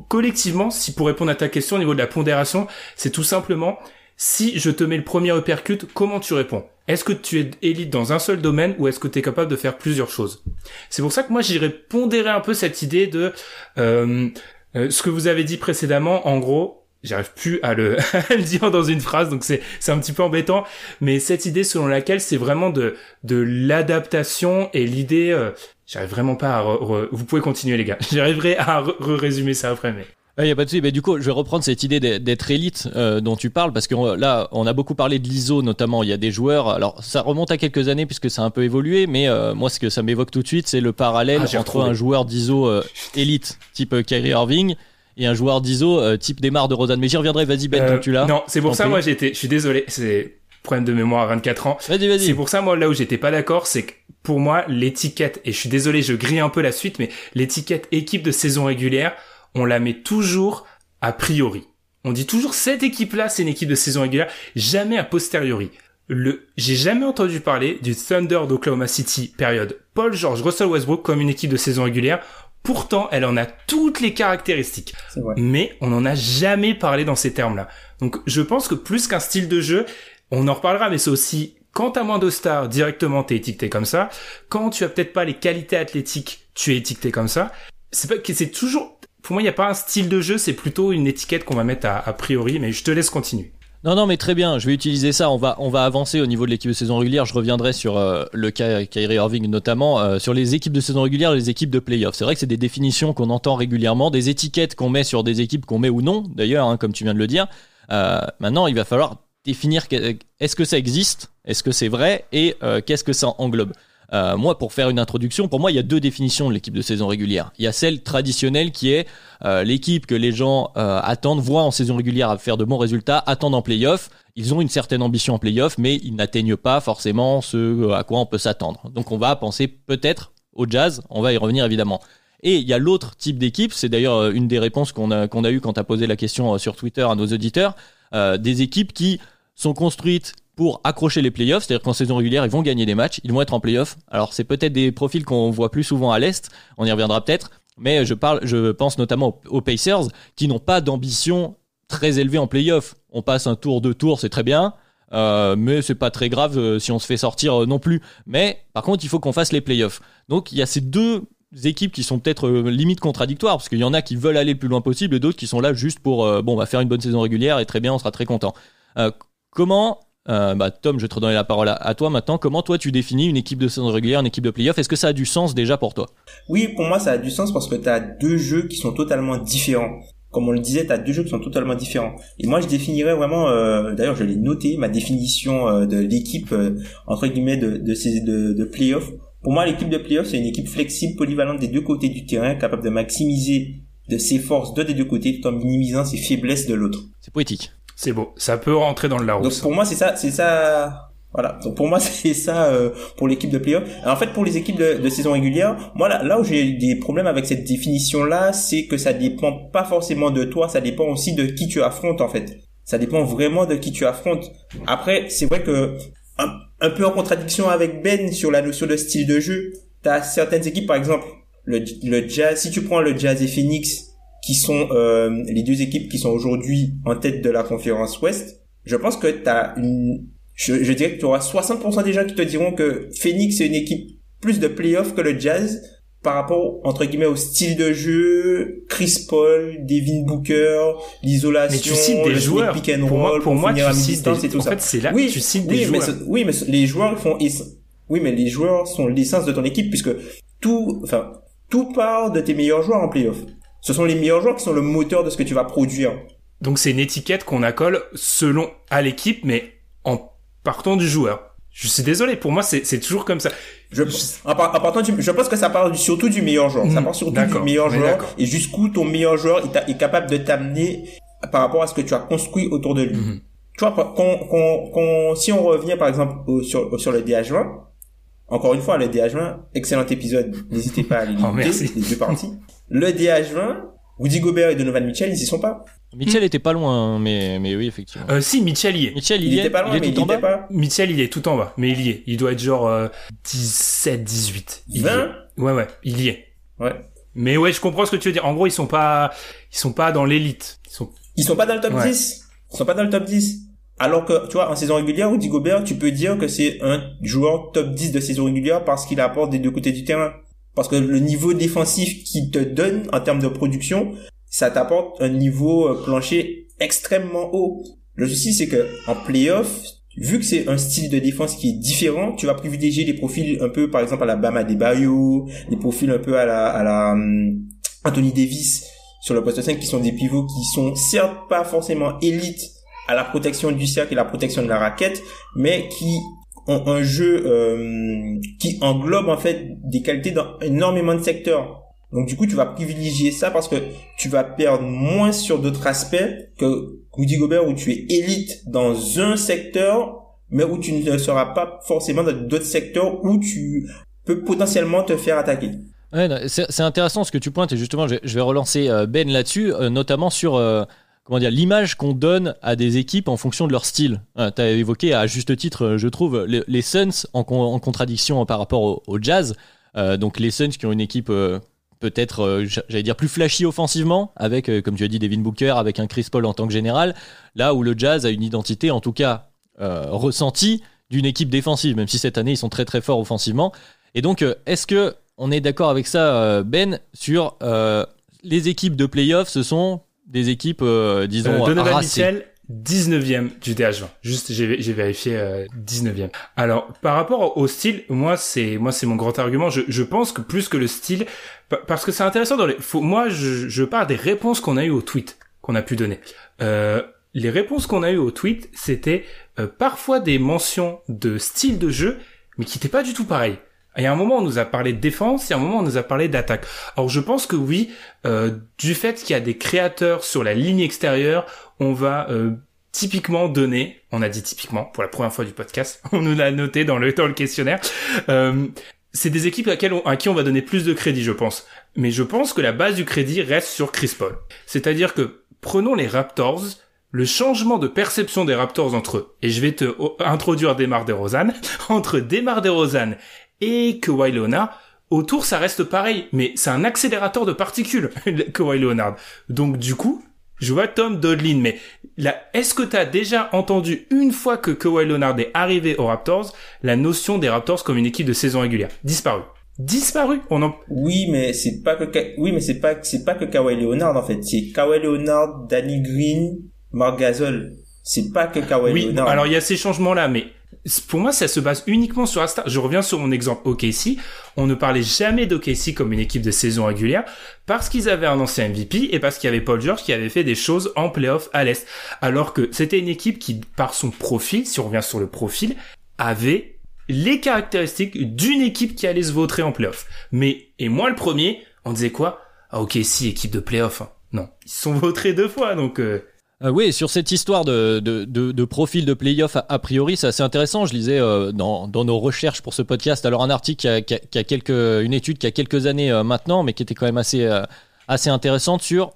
collectivement, si pour répondre à ta question au niveau de la pondération, c'est tout simplement si je te mets le premier uppercut, comment tu réponds? Est-ce que tu es élite dans un seul domaine ou est-ce que tu es capable de faire plusieurs choses? C'est pour ça que moi j'irais pondérer un peu cette idée de euh, ce que vous avez dit précédemment. En gros, j'arrive plus à le, le, dire dans une phrase, donc c'est c'est un petit peu embêtant. Mais cette idée selon laquelle c'est vraiment de de l'adaptation et l'idée, euh, j'arrive vraiment pas à. Vous pouvez continuer les gars. J'arriverai à résumer ça après, mais. Il n'y a pas de souci. Mais du coup, je vais reprendre cette idée d'être élite euh, dont tu parles, parce que là, on a beaucoup parlé de l'ISO, notamment. Il y a des joueurs. Alors, ça remonte à quelques années puisque ça a un peu évolué, mais euh, moi, ce que ça m'évoque tout de suite, c'est le parallèle ah, entre un joueur d'ISO élite type Kyrie Irving et un joueur d'ISO euh, type démarre de Rosanne. Mais j'y reviendrai, vas-y Ben, euh, tu l'as. Non, c'est pour ça, moi j'étais, je suis désolé, c'est problème de mémoire à 24 ans. Vas-y, vas-y. C'est pour ça, moi, là où j'étais pas d'accord, c'est que pour moi, l'étiquette, et je suis désolé, je grille un peu la suite, mais l'étiquette équipe de saison régulière, on la met toujours a priori. On dit toujours cette équipe-là, c'est une équipe de saison régulière, jamais a posteriori. Le, j'ai jamais entendu parler du Thunder d'Oklahoma City période Paul George Russell Westbrook comme une équipe de saison régulière. Pourtant, elle en a toutes les caractéristiques. Mais on n'en a jamais parlé dans ces termes-là. Donc je pense que plus qu'un style de jeu, on en reparlera, mais c'est aussi quand t'as moins de stars, directement t'es étiqueté comme ça. Quand tu as peut-être pas les qualités athlétiques, tu es étiqueté comme ça. C'est pas que c'est toujours, pour moi, il n'y a pas un style de jeu, c'est plutôt une étiquette qu'on va mettre a priori, mais je te laisse continuer. Non, non, mais très bien. Je vais utiliser ça. On va, on va avancer au niveau de l'équipe de saison régulière. Je reviendrai sur euh, le cas Kyrie Irving notamment, euh, sur les équipes de saison régulière, les équipes de playoff. C'est vrai que c'est des définitions qu'on entend régulièrement, des étiquettes qu'on met sur des équipes qu'on met ou non, d'ailleurs, hein, comme tu viens de le dire. Euh, maintenant, il va falloir définir est-ce que ça existe, est-ce que c'est vrai et qu'est-ce que ça englobe. Euh, moi, pour faire une introduction, pour moi, il y a deux définitions de l'équipe de saison régulière. Il y a celle traditionnelle qui est euh, l'équipe que les gens euh, attendent, voient en saison régulière à faire de bons résultats, attendent en playoff. Ils ont une certaine ambition en playoff, mais ils n'atteignent pas forcément ce à quoi on peut s'attendre. Donc on va penser peut-être au Jazz, on va y revenir évidemment. Et il y a l'autre type d'équipe, c'est d'ailleurs une des réponses qu'on a, qu'on a eu quand tu as posé la question sur Twitter à nos auditeurs, des équipes qui sont construites pour accrocher les playoffs, c'est-à-dire qu'en saison régulière, ils vont gagner des matchs, ils vont être en playoffs. Alors c'est peut-être des profils qu'on voit plus souvent à l'Est, on y reviendra peut-être, mais je, parle, je pense notamment aux, Pacers qui n'ont pas d'ambition très élevée en playoffs. On passe un tour, deux tours, c'est très bien, euh, mais c'est pas très grave euh, si on se fait sortir euh, non plus. Mais par contre, il faut qu'on fasse les playoffs. Donc il y a ces deux équipes qui sont peut-être euh, limite contradictoires parce qu'il y en a qui veulent aller le plus loin possible et d'autres qui sont là juste pour bon on va faire une bonne saison régulière et très bien on sera très content. comment euh, bah, Tom, je vais te redonner la parole à, toi maintenant. Comment toi tu définis une équipe de saison régulière, une équipe de playoff? Est-ce que ça a du sens déjà pour toi? Oui, pour moi ça a du sens parce que tu as deux jeux qui sont totalement différents. Comme on le disait, tu as deux jeux qui sont totalement différents. Et moi je définirais vraiment, euh, d'ailleurs je l'ai noté, ma définition euh, de l'équipe entre guillemets de, de, ces, de, de playoff. Pour moi l'équipe de playoff c'est une équipe flexible, polyvalente des deux côtés du terrain, capable de maximiser de ses forces d'un des deux côtés tout en minimisant ses faiblesses de l'autre. C'est poétique. C'est beau. Ça peut rentrer dans le Larousse. Donc pour moi, c'est ça, c'est ça. Voilà. Donc pour moi, c'est ça euh, pour l'équipe de playoff. En fait, pour les équipes de, de saison régulière, moi là, là où j'ai des problèmes avec cette définition-là, c'est que ça dépend pas forcément de toi, ça dépend aussi de qui tu affrontes en fait. Ça dépend vraiment de qui tu affrontes. Après, c'est vrai que un, un, peu en contradiction avec Ben sur la notion de style de jeu, t'as certaines équipes, par exemple le, le Jazz. Si tu prends le Jazz et Phoenix, qui sont euh, les deux équipes qui sont aujourd'hui en tête de la conférence Ouest, je pense que tu as une je, je, dirais que tu auras 60% des gens qui te diront que Phoenix est une équipe plus de playoff que le Jazz par rapport entre guillemets au style de jeu, Chris Paul, Devin Booker, l'isolation, le joueurs. pick and roll, pour moi, pour, moi tu cites des... et tout en ça. fait, c'est là oui, que tu cites oui, des mais joueurs. oui, mais les joueurs font oui, mais les joueurs sont l'essence de ton équipe puisque tout enfin tout part de tes meilleurs joueurs en playoff. Ce sont les meilleurs joueurs qui sont le moteur de ce que tu vas produire. Donc c'est une étiquette qu'on accole selon à l'équipe, mais en partant du joueur. Je suis désolé, pour moi c'est toujours comme ça. Je, en, partant du, je pense que ça part surtout du meilleur joueur. ça Mm, part surtout du meilleur joueur et jusqu'où ton meilleur joueur est, est capable de t'amener par rapport à ce que tu as construit autour de lui. Mhm. Tu vois, si on revient par exemple au- sur, sur le DH20, encore une fois, le DH20, excellent épisode, n'hésitez pas à aller Oh, l'écouter, merci. les deux parties. Le DH20, Woody Gobert et Donovan Mitchell, ils y sont pas. Mitchell était pas loin, mais, mais oui, effectivement. Euh, si, Mitchell y est. Mitchell, il, Il y est, était pas loin, il est mais il tout en était bas. pas. Mitchell, il est tout en bas, mais il y est. Il doit être genre euh, 17, 18. Il y 20? est. Ouais, ouais, il y est. Ouais. Mais ouais, je comprends ce que tu veux dire. En gros, ils sont pas, ils sont pas dans l'élite. Ils sont. Ils sont pas dans le top Ouais. 10. Ils sont pas dans le top 10. Alors que, tu vois, en saison régulière, Rudy Gobert, tu peux dire que c'est un joueur top 10 de saison régulière parce qu'il apporte des deux côtés du terrain. Parce que le niveau défensif qu'il te donne en termes de production, ça t'apporte un niveau euh, plancher extrêmement haut. Le souci, c'est que en playoff, vu que c'est un style de défense qui est différent, tu vas privilégier des profils un peu, par exemple, à la Bama Debayo, des profils un peu à la, à la hum, Anthony Davis sur le poste 5 qui sont des pivots qui sont certes pas forcément élites à la protection du cercle et la protection de la raquette, mais qui un jeu euh, qui englobe en fait des qualités dans énormément de secteurs. Donc du coup, tu vas privilégier ça parce que tu vas perdre moins sur d'autres aspects que Rudy Gobert où tu es élite dans un secteur, mais où tu ne seras pas forcément dans d'autres secteurs où tu peux potentiellement te faire attaquer. Ouais, c'est intéressant ce que tu pointes et justement je, je vais relancer euh, Ben là-dessus, euh, notamment sur euh, comment dire l'image qu'on donne à des équipes en fonction de leur style. tu as évoqué à juste titre, euh, je trouve, les, Suns en, con- en contradiction par rapport au, Jazz. Euh, donc les Suns qui ont une équipe euh, peut-être, euh, j'a- j'allais dire, plus flashy offensivement, avec, euh, comme tu as dit, Devin Booker, avec un Chris Paul en tant que général, là où le Jazz a une identité, en tout cas euh, ressentie, d'une équipe défensive, même si cette année ils sont très très forts offensivement. Et donc, euh, est-ce que on est d'accord avec ça, euh, Ben, sur euh, les équipes de playoffs, ce sont des équipes, euh, disons, Euh, Donovan. Mitchell, 19e du DH20. Juste, j'ai j'ai vérifié euh, 19e. Alors, par rapport au style, moi c'est moi c'est mon grand argument. Je, je pense que plus que le style, pa- parce que c'est intéressant dans les. Faut, moi, je, je pars des réponses qu'on a eues au tweet qu'on a pu donner. Euh, les réponses qu'on a eues au tweet, c'était euh, parfois des mentions de style de jeu, mais qui n'étaient pas du tout pareil. Y a un moment, on nous a parlé de défense, y a un moment, on nous a parlé d'attaque. Alors, je pense que oui, euh, du fait qu'il y a des créateurs sur la ligne extérieure, on va euh, typiquement donner, on a dit typiquement pour la première fois du podcast, on nous l'a noté dans le, dans le questionnaire, euh, c'est des équipes à, à qui on va donner plus de crédit, je pense. Mais je pense que la base du crédit reste sur Chris Paul. C'est-à-dire que prenons les Raptors, le changement de perception des Raptors entre eux, et je vais te introduire Demar DeRozan, entre Demar DeRozan et Kawhi Leonard, autour ça reste pareil, mais c'est un accélérateur de particules, Kawhi Leonard. Donc du coup, je vois Tom Dodlin, mais là, est-ce que tu as déjà entendu une fois que Kawhi Leonard est arrivé aux Raptors, la notion des Raptors comme une équipe de saison régulière? Disparu. Disparu. On en... Oui, mais c'est pas que oui, mais c'est pas c'est pas que Kawhi Leonard en fait, c'est Kawhi Leonard, Danny Green, Marc Gasol. C'est pas que Kawhi oui, Leonard. alors il y a ces changements là, mais pour moi, ça se base uniquement sur la. Je reviens sur mon exemple OKC. On ne parlait jamais d'OKC comme une équipe de saison régulière parce qu'ils avaient un ancien MVP et parce qu'il y avait Paul George qui avait fait des choses en playoff à l'Est. Alors que c'était une équipe qui, par son profil, si on revient sur le profil, avait les caractéristiques d'une équipe qui allait se vautrer en playoff. Mais, et moi le premier, on disait quoi? Ah, OKC, équipe de playoff. Hein. Non. Ils se sont vautrés deux fois, donc, euh, euh, oui, sur cette histoire de, de, de, de profil de playoff, a, priori, c'est assez intéressant. Je lisais euh, dans, dans nos recherches pour ce podcast, alors un article qui a, qui a, qui a quelques, une étude qui a quelques années euh, maintenant, mais qui était quand même assez, euh, assez intéressante sur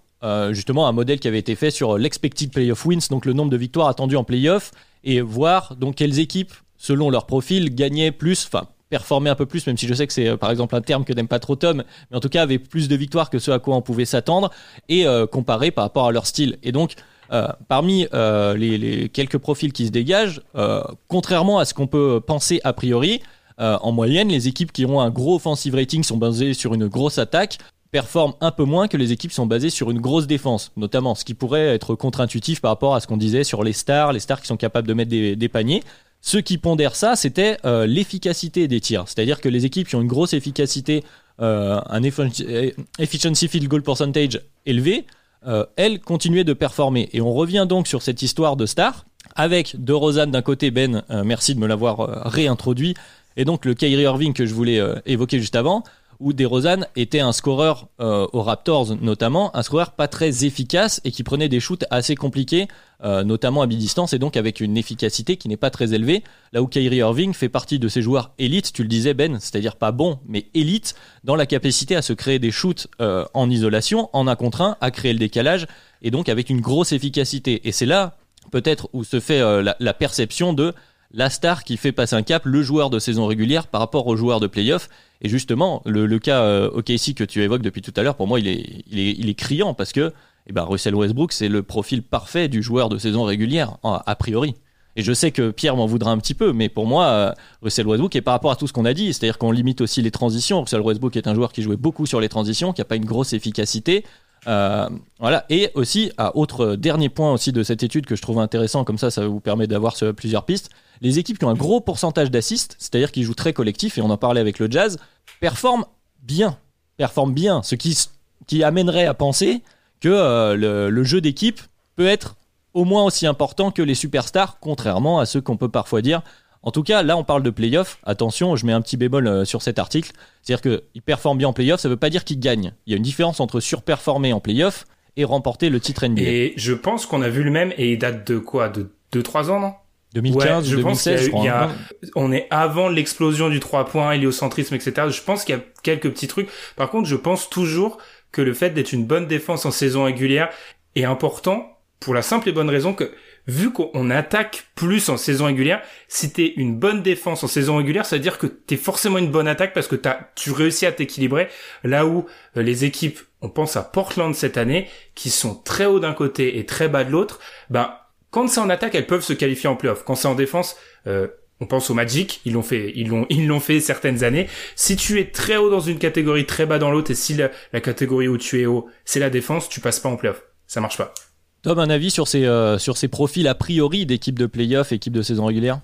justement un modèle qui avait été fait sur l'expected playoff wins, donc le nombre de victoires attendues en playoff, et voir donc quelles équipes, selon leur profil, gagnaient plus, enfin performer un peu plus, même si je sais que c'est par exemple un terme que n'aime pas trop Tom, mais en tout cas avaient plus de victoires que ce à quoi on pouvait s'attendre, et euh, comparer par rapport à leur style. Et donc, euh, parmi euh, les, quelques profils qui se dégagent, euh, contrairement à ce qu'on peut penser a priori, en moyenne, les équipes qui ont un gros offensive rating sont basées sur une grosse attaque performent un peu moins que les équipes qui sont basées sur une grosse défense, notamment, ce qui pourrait être contre-intuitif par rapport à ce qu'on disait sur les stars, les stars qui sont capables de mettre des, des paniers. Ce qui pondère ça, c'était l'efficacité des tirs. C'est-à-dire que les équipes qui ont une grosse efficacité, un efficiency field goal percentage élevé, euh, elles continuaient de performer. Et on revient donc sur cette histoire de star, avec De Rosanne d'un côté, Ben, euh, merci de me l'avoir euh, réintroduit, et donc le Kyrie Irving que je voulais évoquer juste avant, où DeRozan était un scoreur aux Raptors notamment, un scoreur pas très efficace et qui prenait des shoots assez compliqués, euh, notamment à mi-distance et donc avec une efficacité qui n'est pas très élevée. Là où Irving fait partie de ces joueurs élites, tu le disais Ben, c'est-à-dire pas bon mais élite dans la capacité à se créer des shoots euh, en isolation, en un contre un, à créer le décalage et donc avec une grosse efficacité. Et c'est là peut-être où se fait la, la perception de la star qui fait passer un cap, le joueur de saison régulière par rapport au joueur de playoff. Et justement, le, le cas euh, OKC que tu évoques depuis tout à l'heure, pour moi, il est, il est, il est criant parce que eh ben, Russell Westbrook, c'est le profil parfait du joueur de saison régulière, a priori. Et je sais que Pierre m'en voudra un petit peu, mais pour moi, euh, Russell Westbrook, et par rapport à tout ce qu'on a dit, c'est-à-dire qu'on limite aussi les transitions. Russell Westbrook est un joueur qui jouait beaucoup sur les transitions, qui n'a pas une grosse efficacité. Euh, voilà. Et aussi, à autre dernier point aussi de cette étude que je trouve intéressant, comme ça, ça vous permet d'avoir plusieurs pistes. Les équipes qui ont un gros pourcentage d'assists, c'est-à-dire qui jouent très collectif, et on en parlait avec le Jazz, performent bien, performent bien, ce qui, qui amènerait à penser que euh, le, le, jeu d'équipe peut être au moins aussi important que les superstars, contrairement à ce qu'on peut parfois dire. En tout cas, là, on parle de playoff. Attention, je mets un petit bémol euh, sur cet article. C'est-à-dire qu'ils performent bien en playoff, ça ne veut pas dire qu'ils gagnent. Il y a une différence entre surperformer en playoff et remporter le titre NBA. Et je pense qu'on a vu le même, et il date de quoi? De 2-3 ans, non? 2015, ouais, je 2016, pense qu'il je crois. y a, on est avant l'explosion du 3 points, héliocentrisme, etc. Je pense qu'il y a quelques petits trucs. Par contre, je pense toujours que le fait d'être une bonne défense en saison régulière est important pour la simple et bonne raison que vu qu'on attaque plus en saison régulière, si t'es une bonne défense en saison régulière, ça veut dire que t'es forcément une bonne attaque parce que t'as, tu réussis à t'équilibrer. Là où euh, les équipes, on pense à Portland cette année, qui sont très hauts d'un côté et très bas de l'autre, ben quand c'est en attaque, elles peuvent se qualifier en playoff. Quand c'est en défense, euh, on pense au Magic, ils l'ont fait, ils l'ont, ils l'ont fait certaines années. Si tu es très haut dans une catégorie, très bas dans l'autre, et si la, la, catégorie où tu es haut, c'est la défense, tu passes pas en playoff. Ça marche pas. Tom, un avis sur ces, euh, sur ces profils a priori d'équipe de playoff, équipe de saison régulière?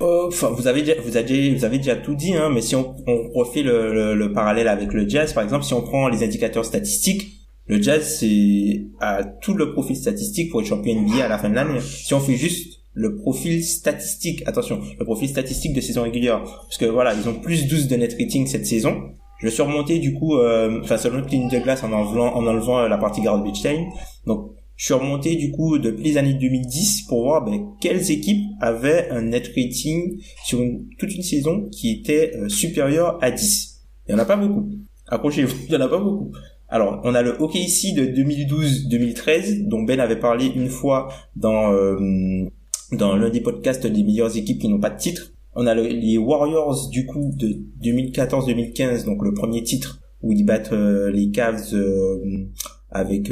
Enfin, vous avez déjà, vous avez, vous avez déjà tout dit, hein, mais si on, on refait le, le, le parallèle avec le Jazz, par exemple, si on prend les indicateurs statistiques, le Jazz c'est a tout le profil statistique pour être champion NBA à la fin de l'année. Si on fait juste le profil statistique, attention, le profil statistique de saison régulière, parce que voilà, ils ont plus 12 de net rating cette saison. Je suis remonté du coup, euh, enfin sur notre ligne de glace en enlevant, en enlevant la partie garbage time. Donc je suis remonté du coup depuis les années 2010 pour voir ben, quelles équipes avaient un net rating sur toute une saison qui était euh, supérieur à 10. Il y en a pas beaucoup. Accrochez-vous, il y en a pas beaucoup. Alors, on a le OKC de 2012-2013 dont Ben avait parlé une fois dans euh, dans l'un des podcasts des meilleures équipes qui n'ont pas de titre. On a les Warriors du coup de 2014-2015 donc le premier titre où ils battent euh, les Cavs avec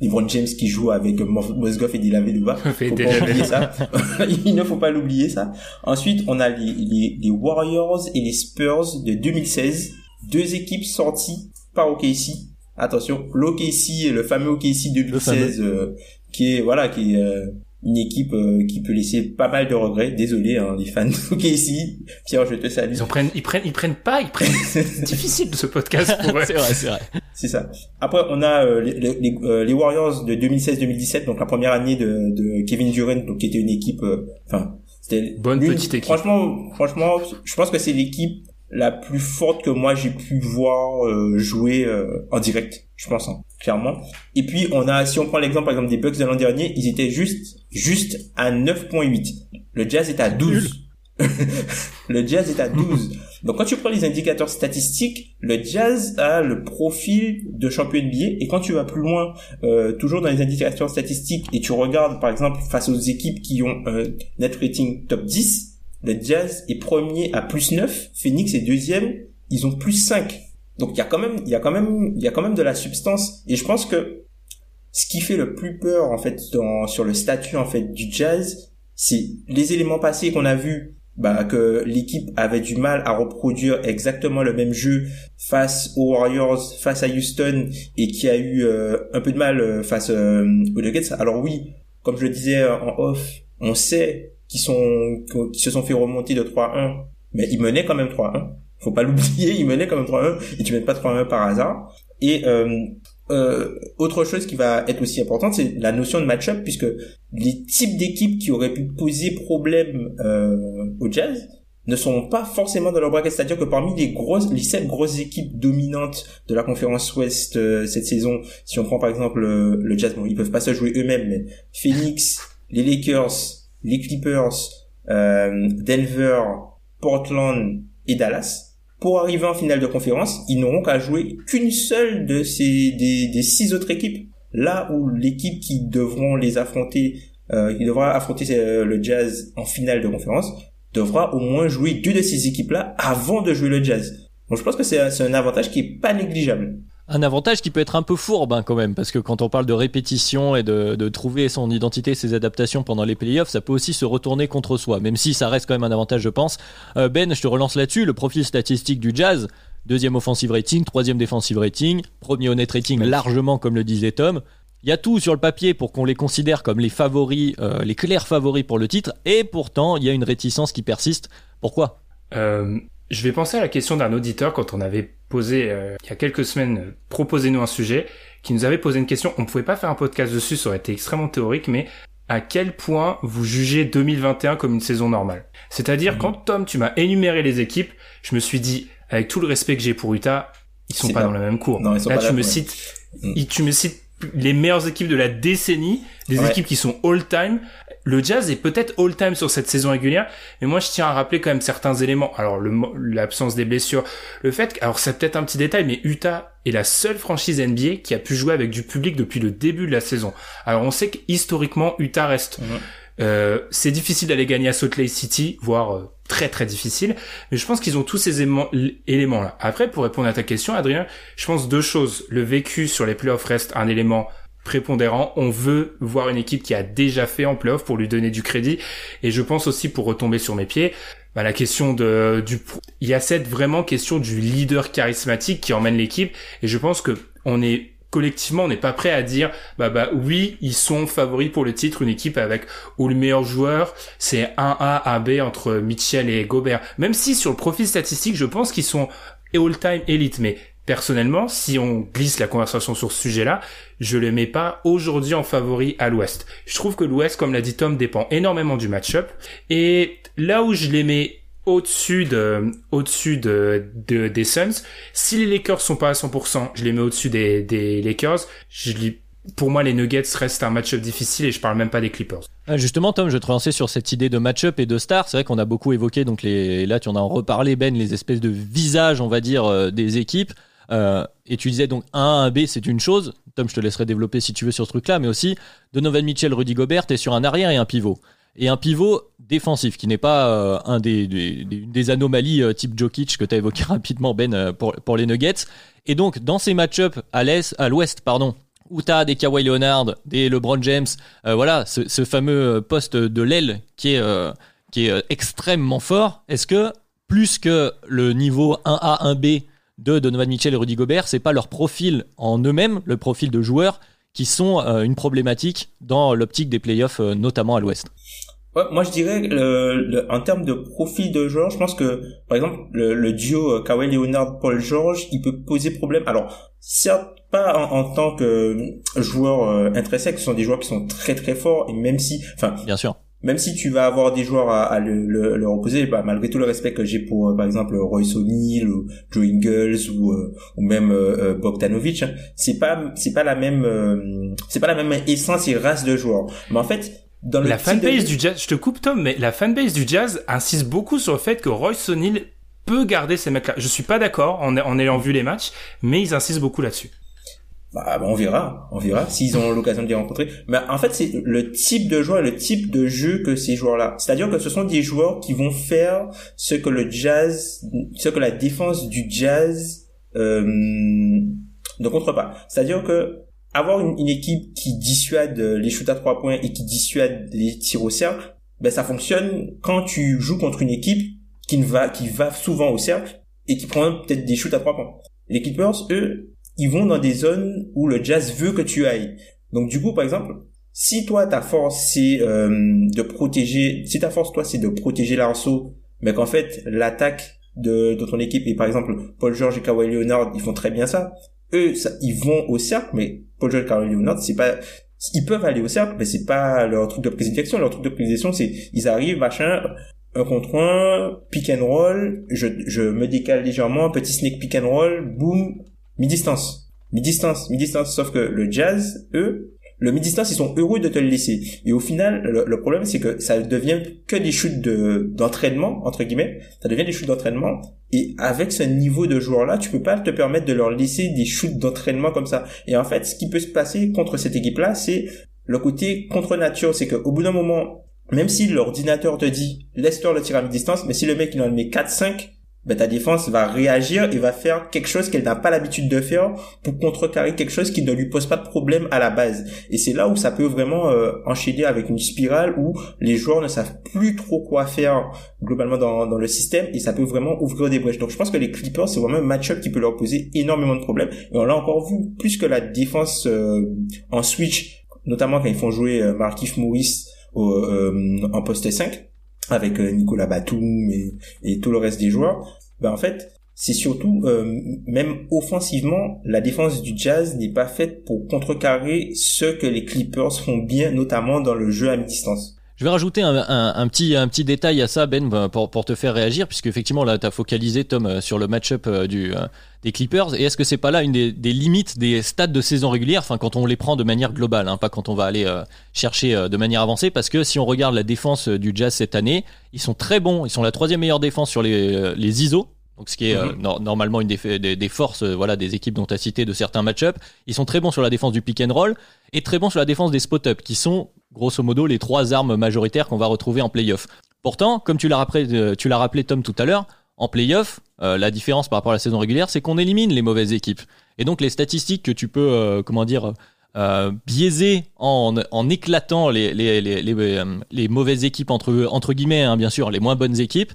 LeBron James qui joue avec Mosgoff et Dylan Veluva. ça. Il ne faut pas l'oublier ça. Ensuite, on a les, les, Warriors et les Spurs de 2016. Deux équipes sorties par OKC. Attention, l'OKC, le fameux OKC 2016, euh, qui est voilà, qui est euh, une équipe euh, qui peut laisser pas mal de regrets. Désolé, hein, les fans de ici. Pierre, je te salue. Ils en prennent, ils prennent, ils prennent pas, ils prennent. c'est difficile de ce podcast pour eux. c'est vrai, c'est vrai. C'est ça. Après, on a euh, les, les, euh, les, Warriors de 2016-2017, donc la première année de, de Kevin Durant, donc qui était une équipe, enfin, c'était bonne petite équipe. Franchement, franchement, je pense que c'est l'équipe la plus forte que moi j'ai pu voir jouer en direct je pense, hein, clairement. Et puis, on a, si on prend l'exemple, par exemple, des Bucks de l'an dernier, ils étaient juste, juste à 9.8. Le Jazz est à 12. le Jazz est à 12. Donc, quand tu prends les indicateurs statistiques, le Jazz a le profil de champion NBA. Et quand tu vas plus loin, euh, toujours dans les indicateurs statistiques, et tu regardes, par exemple, face aux équipes qui ont un net rating top 10, le Jazz est premier à plus 9, Phoenix est deuxième, ils ont plus 5. Donc il y a quand même, il y a quand même, il y a quand même de la substance. Et je pense que ce qui fait le plus peur en fait dans, sur le statut en fait du jazz, c'est les éléments passés qu'on a vus. Bah, que l'équipe avait du mal à reproduire exactement le même jeu face aux Warriors, face à Houston, et qui a eu euh, un peu de mal euh, face euh, aux Nuggets. Alors oui, comme je le disais en off, on sait qu'ils sont qu'ils se sont fait remonter de 3-1, mais ils menaient quand même 3-1 faut pas l'oublier, il menait quand même 3-1 et tu mènes pas 3-1 par hasard. Et euh, euh, autre chose qui va être aussi importante, c'est la notion de match-up, puisque les types d'équipes qui auraient pu poser problème euh, au Jazz ne sont pas forcément dans leur bracket. C'est-à-dire que parmi les grosses, les sept grosses équipes dominantes de la conférence Ouest euh, cette saison, si on prend par exemple le, le Jazz, bon, ils peuvent pas se jouer eux-mêmes, mais Phoenix, les Lakers, les Clippers, euh, Denver, Portland et Dallas, pour arriver en finale de conférence, ils n'auront qu'à jouer qu'une seule de ces des, six autres équipes. Là où l'équipe qui devront les affronter, euh, qui devra affronter euh, le Jazz en finale de conférence, devra au moins jouer deux de ces équipes-là avant de jouer le Jazz. Donc je pense que c'est un avantage qui est pas négligeable. Un avantage qui peut être un peu fourbe hein, quand même, parce que quand on parle de répétition et de, de, trouver son identité, ses adaptations pendant les playoffs, ça peut aussi se retourner contre soi, même si ça reste quand même un avantage, je pense. Euh, ben, je te relance là-dessus, le profil statistique du Jazz, deuxième offensive rating, troisième defensive rating, premier honnête rating largement comme le disait Tom. Il y a tout sur le papier pour qu'on les considère comme les favoris, euh, les clairs favoris pour le titre, et pourtant il y a une réticence qui persiste. Pourquoi? Euh, Je vais penser à la question d'un auditeur quand on avait posé euh, il y a quelques semaines, euh, proposez-nous un sujet, qui nous avait posé une question. On pouvait pas faire un podcast dessus, ça aurait été extrêmement théorique, mais à quel point vous jugez 2021 comme une saison normale? C'est-à-dire mhm. quand Tom, tu m'as énuméré les équipes, je me suis dit, avec tout le respect que j'ai pour Utah, ils sont pas, dans la même cour. Non, ils sont là, tu me cites, mhm. tu me cites les meilleures équipes de la décennie, des équipes qui sont all-time, le Jazz est peut-être all-time sur cette saison régulière, mais moi je tiens à rappeler quand même certains éléments. Alors l'absence des blessures, le fait, alors c'est peut-être un petit détail, mais Utah est la seule franchise NBA qui a pu jouer avec du public depuis le début de la saison. Alors on sait qu'historiquement Utah reste. Euh, c'est difficile d'aller gagner à Salt Lake City, voire euh, très très difficile, mais je pense qu'ils ont tous ces éléments là. Après, pour répondre à ta question, Adrien, je pense deux choses. Le vécu sur les playoffs reste un élément prépondérant. On veut voir une équipe qui a déjà fait en playoff pour lui donner du crédit. Et je pense aussi pour retomber sur mes pieds, bah, la question de du il y a cette vraiment question du leader charismatique qui emmène l'équipe. Et je pense que on est collectivement, on n'est pas prêt à dire, bah bah oui, ils sont favoris pour le titre, une équipe avec où le meilleur joueur c'est un A, un B entre Mitchell et Gobert. Même si sur le profil statistique, je pense qu'ils sont all-time élite, mais personnellement, si on glisse la conversation sur ce sujet-là, je le mets pas aujourd'hui en favori à l'Ouest. Je trouve que l'Ouest, comme l'a dit Tom, dépend énormément du match-up. Et là où je les mets au-dessus de, au-dessus de, des Suns, si les Lakers sont pas à 100%, je les mets au-dessus des, des Lakers. Je lis pour moi, les Nuggets restent un match-up difficile et je parle même pas des Clippers. Ah, justement, Tom, je te relancer sur cette idée de match-up et de star. C'est vrai qu'on a beaucoup évoqué, donc les, là, tu en as reparlé, Ben, les espèces de visages, on va dire, euh, des équipes. Euh, et tu disais donc 1 1B, c'est une chose. Tom, je te laisserai développer si tu veux sur ce truc-là, mais aussi Donovan Mitchell, Rudy Gobert, t'es sur un arrière et un pivot. Et un pivot défensif, qui n'est pas euh, un des, des, anomalies type Jokic que tu as évoqué rapidement, Ben, pour, pour les Nuggets. Et donc, dans ces match-ups à l'est, à l'ouest, pardon, où t'as des Kawhi Leonard, des LeBron James, euh, voilà, ce, fameux poste de l'aile qui est, euh, qui est euh, extrêmement fort. Est-ce que plus que le niveau 1A, 1B de Donovan Mitchell et Rudy Gobert, c'est pas leur profil en eux-mêmes, le profil de joueurs, qui sont une problématique dans l'optique des playoffs, notamment à l'Ouest moi je dirais en termes de profil de joueur, je pense que par exemple le, duo Kawhi Leonard Paul George, il peut poser problème. Alors certes pas en, tant que joueur euh, intrinsèque, ce sont des joueurs qui sont très très forts et même si, enfin, bien sûr. Même si tu vas avoir des joueurs à, à le, le, le, reposer, bah, malgré tout le respect que j'ai pour, euh, par exemple, Royce O'Neal ou Joe Ingles ou, euh, ou même Bogdanovic, hein, c'est pas c'est pas la même c'est pas la même essence et race de joueurs. Mais en fait, dans le la fanbase du jazz, je te coupe Tom, mais la fanbase du jazz insiste beaucoup sur le fait que Royce O'Neal peut garder ces mecs-là. Je suis pas d'accord en, en ayant vu les matchs, mais ils insistent beaucoup là-dessus. Bah, on verra, on verra s'ils ont l'occasion de les rencontrer. Mais en fait, c'est le type de joueur, le type de jeu que ces joueurs-là. C'est-à-dire que ce sont des joueurs qui vont faire ce que le jazz, ce que la défense du jazz euh, ne contre pas. C'est-à-dire que avoir une, équipe qui dissuade les shoots à trois points et qui dissuade les tirs au cercle, ben ça fonctionne quand tu joues contre une équipe qui ne va qui va souvent au cercle et qui prend peut-être des shoots à trois points. Les Clippers, eux, ils vont dans des zones où le jazz veut que tu ailles. Donc du coup, par exemple, si toi ta force c'est euh, de protéger, si ta force toi c'est de protéger l'arceau, mais qu'en fait l'attaque de, de ton équipe et par exemple Paul George et Kawhi Leonard ils font très bien ça. Eux, ils vont au cercle, mais Paul George et Kawhi Leonard c'est pas ils peuvent aller au cercle, mais c'est pas leur truc de présentation. Leur truc de présentation, c'est ils arrivent, machin, un contre un, pick and roll, je, je me décale légèrement, petit snake pick and roll, boum, mi-distance. Mi-distance, mi-distance. Sauf que le jazz, eux, le mi-distance, ils sont heureux de te le laisser. Et au final, le, problème, c'est que ça devient que des shoots de, d'entraînement, entre guillemets. Ça devient des shoots d'entraînement. Et avec ce niveau de joueur-là, tu peux pas te permettre de leur laisser des shoots d'entraînement comme ça. Et en fait, ce qui peut se passer contre cette équipe-là, c'est le côté contre nature. C'est qu'au bout d'un moment, même si l'ordinateur te dit, laisse-toi le tir à mi-distance, mais si le mec, il en met 4-5, ben, ta défense va réagir et va faire quelque chose qu'elle n'a pas l'habitude de faire pour contrecarrer quelque chose qui ne lui pose pas de problème à la base. Et c'est là où ça peut vraiment euh, enchaîner avec une spirale où les joueurs ne savent plus trop quoi faire globalement dans, dans le système et ça peut vraiment ouvrir des brèches. Donc je pense que les Clippers, c'est vraiment un match-up qui peut leur poser énormément de problèmes. Et on l'a encore vu, plus que la défense euh, en switch, notamment quand ils font jouer euh, Markif Morris en poste 5, avec euh, Nicolas Batum et, et, tout le reste des joueurs, ben en fait, c'est surtout, euh, même offensivement, la défense du Jazz n'est pas faite pour contrecarrer ce que les Clippers font bien, notamment dans le jeu à mi-distance. Je vais rajouter un, un, un, petit, un petit détail à ça, Ben, pour, pour te faire réagir, puisque effectivement, là, tu as focalisé, Tom, euh, sur le match-up euh, du, euh, des Clippers. Et est-ce que c'est pas là une des, des, limites des stades de saison régulière, enfin, quand on les prend de manière globale, hein, pas quand on va aller chercher de manière avancée, parce que si on regarde la défense du Jazz cette année, ils sont très bons, ils sont la troisième meilleure défense sur les, les ISO, donc ce qui est mhm. normalement une des, des, des forces voilà des équipes dont tu as cité de certains match-up. Ils sont très bons sur la défense du pick and roll et très bons sur la défense des spot-up qui sont grosso modo les trois armes majoritaires qu'on va retrouver en playoff. Pourtant, comme tu l'as rappelé, euh, tu l'as rappelé Tom tout à l'heure, en playoff, euh, la différence par rapport à la saison régulière, c'est qu'on élimine les mauvaises équipes. Et donc les statistiques que tu peux, euh, comment dire, biaiser en, en éclatant les, les, les, les, les mauvaises équipes entre, entre guillemets, hein, bien sûr, les moins bonnes équipes,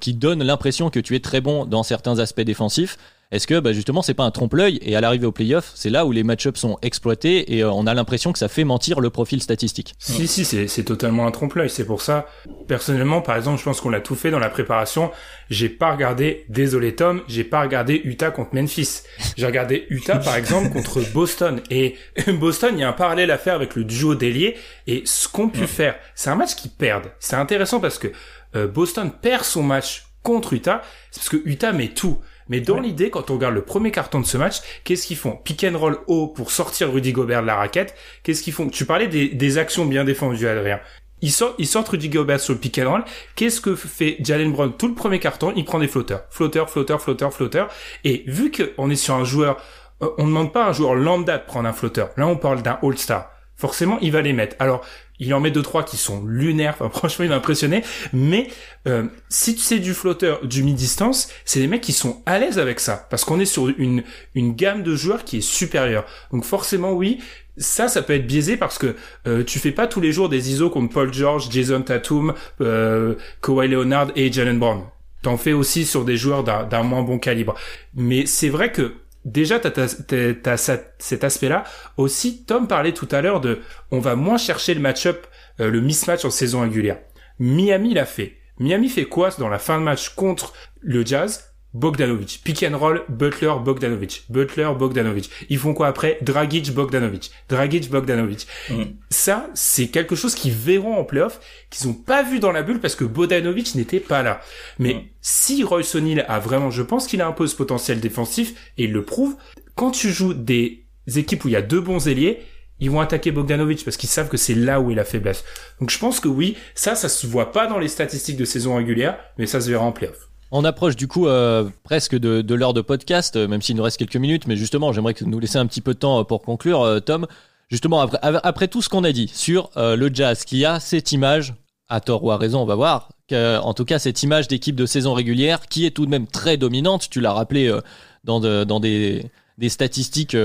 qui donnent l'impression que tu es très bon dans certains aspects défensifs, Est-ce que bah, justement c'est pas un trompe-l'œil et à l'arrivée au playoff, c'est là où les match-ups sont exploités et euh, on a l'impression que ça fait mentir le profil statistique? Si si, c'est totalement un trompe-l'œil. C'est pour ça, personnellement, par exemple, je pense qu'on l'a tout fait dans la préparation. J'ai pas regardé, désolé Tom, j'ai pas regardé Utah contre Memphis. J'ai regardé Utah par exemple contre Boston et Boston, il y a un parallèle à faire avec le duo d'ailier et ce qu'on pu faire. C'est un match qui perdent. C'est intéressant parce que euh, Boston perd son match contre Utah, c'est parce que Utah met tout. Mais dans l'idée, quand on regarde le premier carton de ce match, qu'est-ce qu'ils font? Pick and roll haut pour sortir Rudy Gobert de la raquette. Qu'est-ce qu'ils font? Tu parlais des, des actions bien défendues, Adrien. Ils sortent, ils sortent Rudy Gobert sur le pick and roll. Qu'est-ce que fait Jalen Brown tout le premier carton? Il prend des flotteurs, flotteurs, flotteurs, flotteurs, flotteurs. Et vu qu'on est sur un joueur, euh, on ne demande pas à un joueur lambda de prendre un flotteur. Là, on parle d'un All-Star. Forcément, il va les mettre. Alors, il en met deux trois qui sont lunaires. Enfin, franchement, il m'a impressionné. Mais euh, si c'est du flotteur du mi-distance, c'est des mecs qui sont à l'aise avec ça, parce qu'on est sur une une gamme de joueurs qui est supérieure. Donc forcément, oui. Ça, ça peut être biaisé parce que euh, tu fais pas tous les jours des ISO contre Paul George, Jason Tatum, euh, Kawhi Leonard et Jalen Brown. T'en fais aussi sur des joueurs d'un moins bon calibre. Mais c'est vrai que déjà t'as, t'as, cet aspect-là. Aussi, Tom parlait tout à l'heure de, on va moins chercher le match-up, euh, le mismatch en saison régulière. Miami l'a fait. Miami fait quoi dans la fin de match contre le Jazz? Bogdanovic. Pick and roll, Butler, Bogdanovic. Butler, Bogdanovic. Ils font quoi après? Dragic, Bogdanovic. Dragic, Bogdanovic. Mm. Ça, c'est quelque chose qu'ils verront en playoff, qu'ils n'ont pas vu dans la bulle parce que Bogdanovic n'était pas là. Mais mm. si Royce O'Neal a vraiment, je pense qu'il a un peu ce potentiel défensif, et il le prouve, quand tu joues des équipes où il y a deux bons ailiers, ils vont attaquer Bogdanovic parce qu'ils savent que c'est là où est la faiblesse. Donc je pense que oui, ça, ça se voit pas dans les statistiques de saison régulière, mais ça se verra en playoff. On approche du coup euh, presque de, l'heure de podcast, euh, même s'il nous reste quelques minutes, mais justement, j'aimerais que nous laisser un petit peu de temps euh, pour conclure, Tom. Justement, après, après tout ce qu'on a dit sur le jazz, qui a cette image, à tort ou à raison, on va voir, en tout cas cette image d'équipe de saison régulière, qui est tout de même très dominante, tu l'as rappelé dans, dans des, des statistiques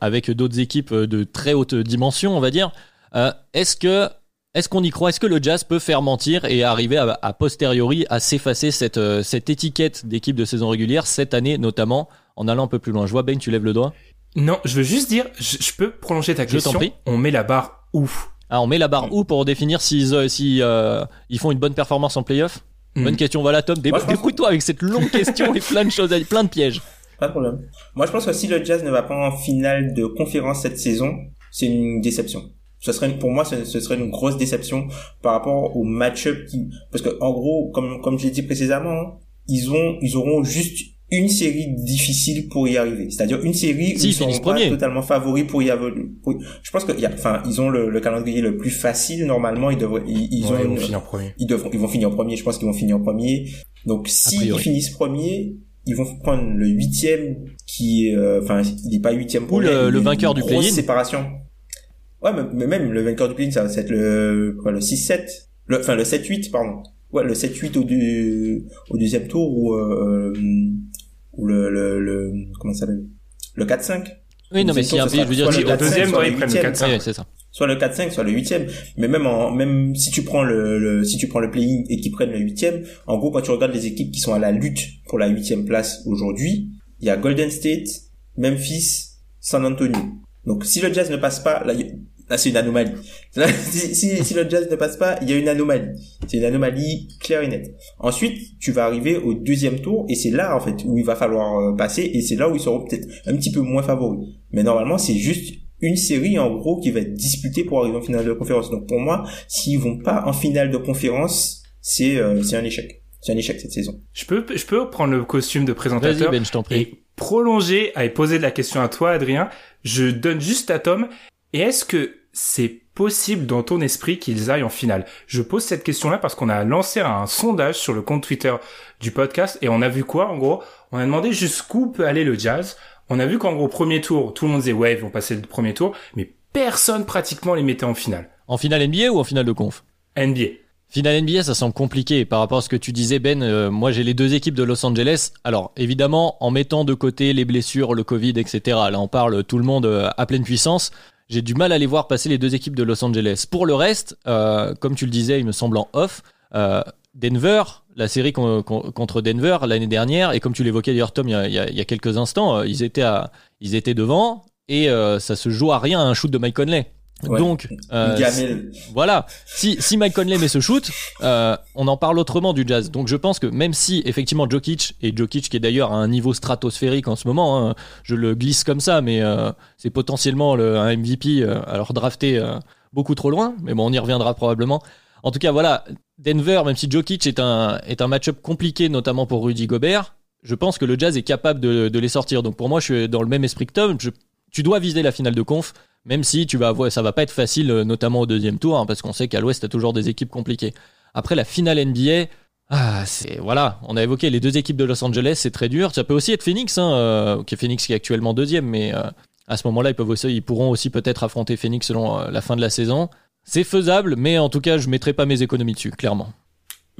avec d'autres équipes de très haute dimension, on va dire. Est-ce que est-ce qu'on y croit? Est-ce que le Jazz peut faire mentir et arriver à, posteriori à s'effacer cette, euh, cette étiquette d'équipe de saison régulière cette année notamment en allant un peu plus loin? Je vois Ben, tu lèves le doigt. Non, je veux juste dire, je, peux prolonger ta question. prie. On met la barre où? Ah, on met la barre où pour définir s'ils euh, si, euh, ils font une bonne performance en playoff? Hmm. Bonne question. Voilà, Tom, débrouille-toi avec cette longue question et plein de choses, plein de pièges. Pas de problème. Moi, je pense que si le Jazz ne va pas en finale de conférence cette saison, c'est une déception ce serait pour moi ce, serait une grosse déception par rapport au match-up qui parce que en gros comme comme j'ai dit précédemment ils ont ils auront juste une série difficile pour y arriver. C'est-à-dire une série où ils sont pas totalement favoris pour y avoir je pense que y a, enfin ils ont le, calendrier le plus facile normalement ils devraient ils, ont vont finir premier. ils devront ils vont finir premier je pense qu'ils vont finir en premier. Donc s'ils finissent premier ils vont prendre le huitième qui euh, enfin il n'est pas huitième pour le, le vainqueur du play-in. séparation Ouais, mais, même le vainqueur du play ça va être le, quoi, le 6-7. Le, enfin, le 7-8, pardon. Ouais, le 7-8 au, du, au deuxième tour ou, euh, ou le, le, le, comment ça s'appelle? Le 4-5. Oui, non, mais si un je veux dire, le deuxième, ouais, ils prennent le 4-5. c'est ça. Soit le 4-5, soit le 8 Mais même en, même si tu prends le, le si tu prends le play-in et qu'ils prennent le 8 en gros, quand tu regardes les équipes qui sont à la lutte pour la 8 place aujourd'hui, il y a Golden State, Memphis, San Antonio. Donc si le Jazz ne passe pas, là, là c'est une anomalie. si, si, si, le Jazz ne passe pas, il y a une anomalie. C'est une anomalie claire et nette. Ensuite, tu vas arriver au deuxième tour et c'est là en fait où il va falloir euh, passer et c'est là où ils seront peut-être un petit peu moins favoris. Mais normalement, c'est juste une série en gros qui va être disputée pour arriver en finale de conférence. Donc pour moi, s'ils vont pas en finale de conférence, c'est euh, c'est un échec. C'est un échec cette saison. Je peux je peux prendre le costume de présentateur ben, je t'en prie. et prolonger et poser la question à toi Adrien. Je donne juste à Tom et est-ce que c'est possible dans ton esprit qu'ils aillent en finale Je pose cette question-là parce qu'on a lancé un sondage sur le compte Twitter du podcast et on a vu quoi en gros? On a demandé jusqu'où peut aller le jazz. On a vu qu'en gros premier tour, tout le monde disait ouais ils vont passer le premier tour, mais personne pratiquement les mettait en finale. En finale NBA ou en finale de conf? NBA. Finale NBA, ça semble compliqué par rapport à ce que tu disais, Ben. Euh, moi, j'ai les deux équipes de Los Angeles. Alors, évidemment, en mettant de côté les blessures, le Covid, etc. Là, on parle tout le monde euh, à pleine puissance j'ai du mal à les voir passer les deux équipes de Los Angeles. Pour le reste, euh, comme tu le disais, il me semble en off, euh, Denver, la série contre Denver l'année dernière, et comme tu l'évoquais d'ailleurs Tom il y, a, quelques instants, euh, ils étaient à, ils étaient devant et ça se joue à rien un shoot de Mike Conley. Donc, euh, voilà, si, si Mike Conley met ce shoot, euh, on en parle autrement du Jazz. Donc je pense que même si effectivement Jokic, et Jokic qui est d'ailleurs à un niveau stratosphérique en ce moment, hein, je le glisse comme ça, mais euh, c'est potentiellement le, un MVP, euh, alors drafté euh, beaucoup trop loin, mais bon, on y reviendra probablement. En tout cas, voilà, Denver, même si Jokic est un, est un match-up compliqué, notamment pour Rudy Gobert, je pense que le Jazz est capable de, de les sortir. Donc pour moi, je suis dans le même esprit que Tom. Je, tu dois viser la finale de conf même si tu vas voir, ça va pas être facile, euh, notamment au deuxième tour, hein, parce qu'on sait qu'à l'Ouest, t'as toujours des équipes compliquées. Après la finale NBA, ah, c'est voilà, on a évoqué les deux équipes de Los Angeles, c'est très dur. Ça peut aussi être Phoenix, hein, euh, qui est Phoenix qui est actuellement deuxième, mais euh, à ce moment-là, ils peuvent aussi, ils pourront aussi peut-être affronter Phoenix selon la fin de la saison. C'est faisable, mais en tout cas, je mettrai pas mes économies dessus, clairement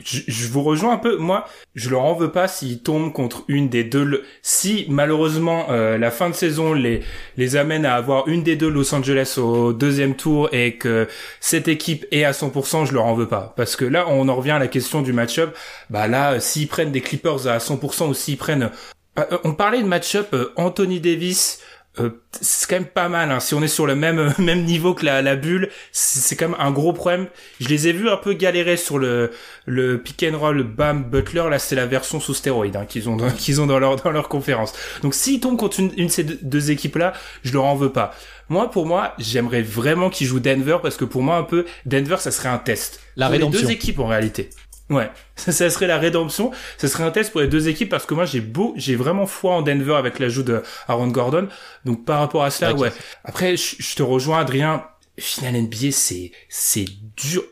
je, vous rejoins un peu. Moi, je leur en veux pas s'ils tombent contre une des deux. Si malheureusement euh, la fin de saison les les amène à avoir une des deux Los Angeles au deuxième tour et que cette équipe est à 100%, je leur en veux pas. Parce que là, on en revient à la question du match-up. Bah là, s'ils prennent des Clippers à 100% ou s'ils prennent, euh, on parlait de match-up euh, Anthony Davis euh, c'est quand même pas mal. Hein. Si on est sur le même même niveau que la, la bulle, c'est quand même un gros problème. Je les ai vus un peu galérer sur le le pick and roll Bam Butler. Là, c'est la version sous stéroïde hein, qu'ils ont dans, qu'ils ont dans leur dans leur conférence. Donc, s'ils tombent contre une, une de ces deux, équipes là, je leur en veux pas. Moi, pour moi, j'aimerais vraiment qu'ils jouent Denver parce que pour moi, un peu Denver, ça serait un test. La pour rédemption. Les deux équipes en réalité. Ouais, ça, ça, serait la rédemption. Ça serait un test pour les deux équipes parce que moi j'ai beau, j'ai vraiment foi en Denver avec l'ajout de Aaron Gordon. Donc par rapport à cela, ouais. Après, je, te rejoins, Adrien. Final NBA, c'est c'est dur.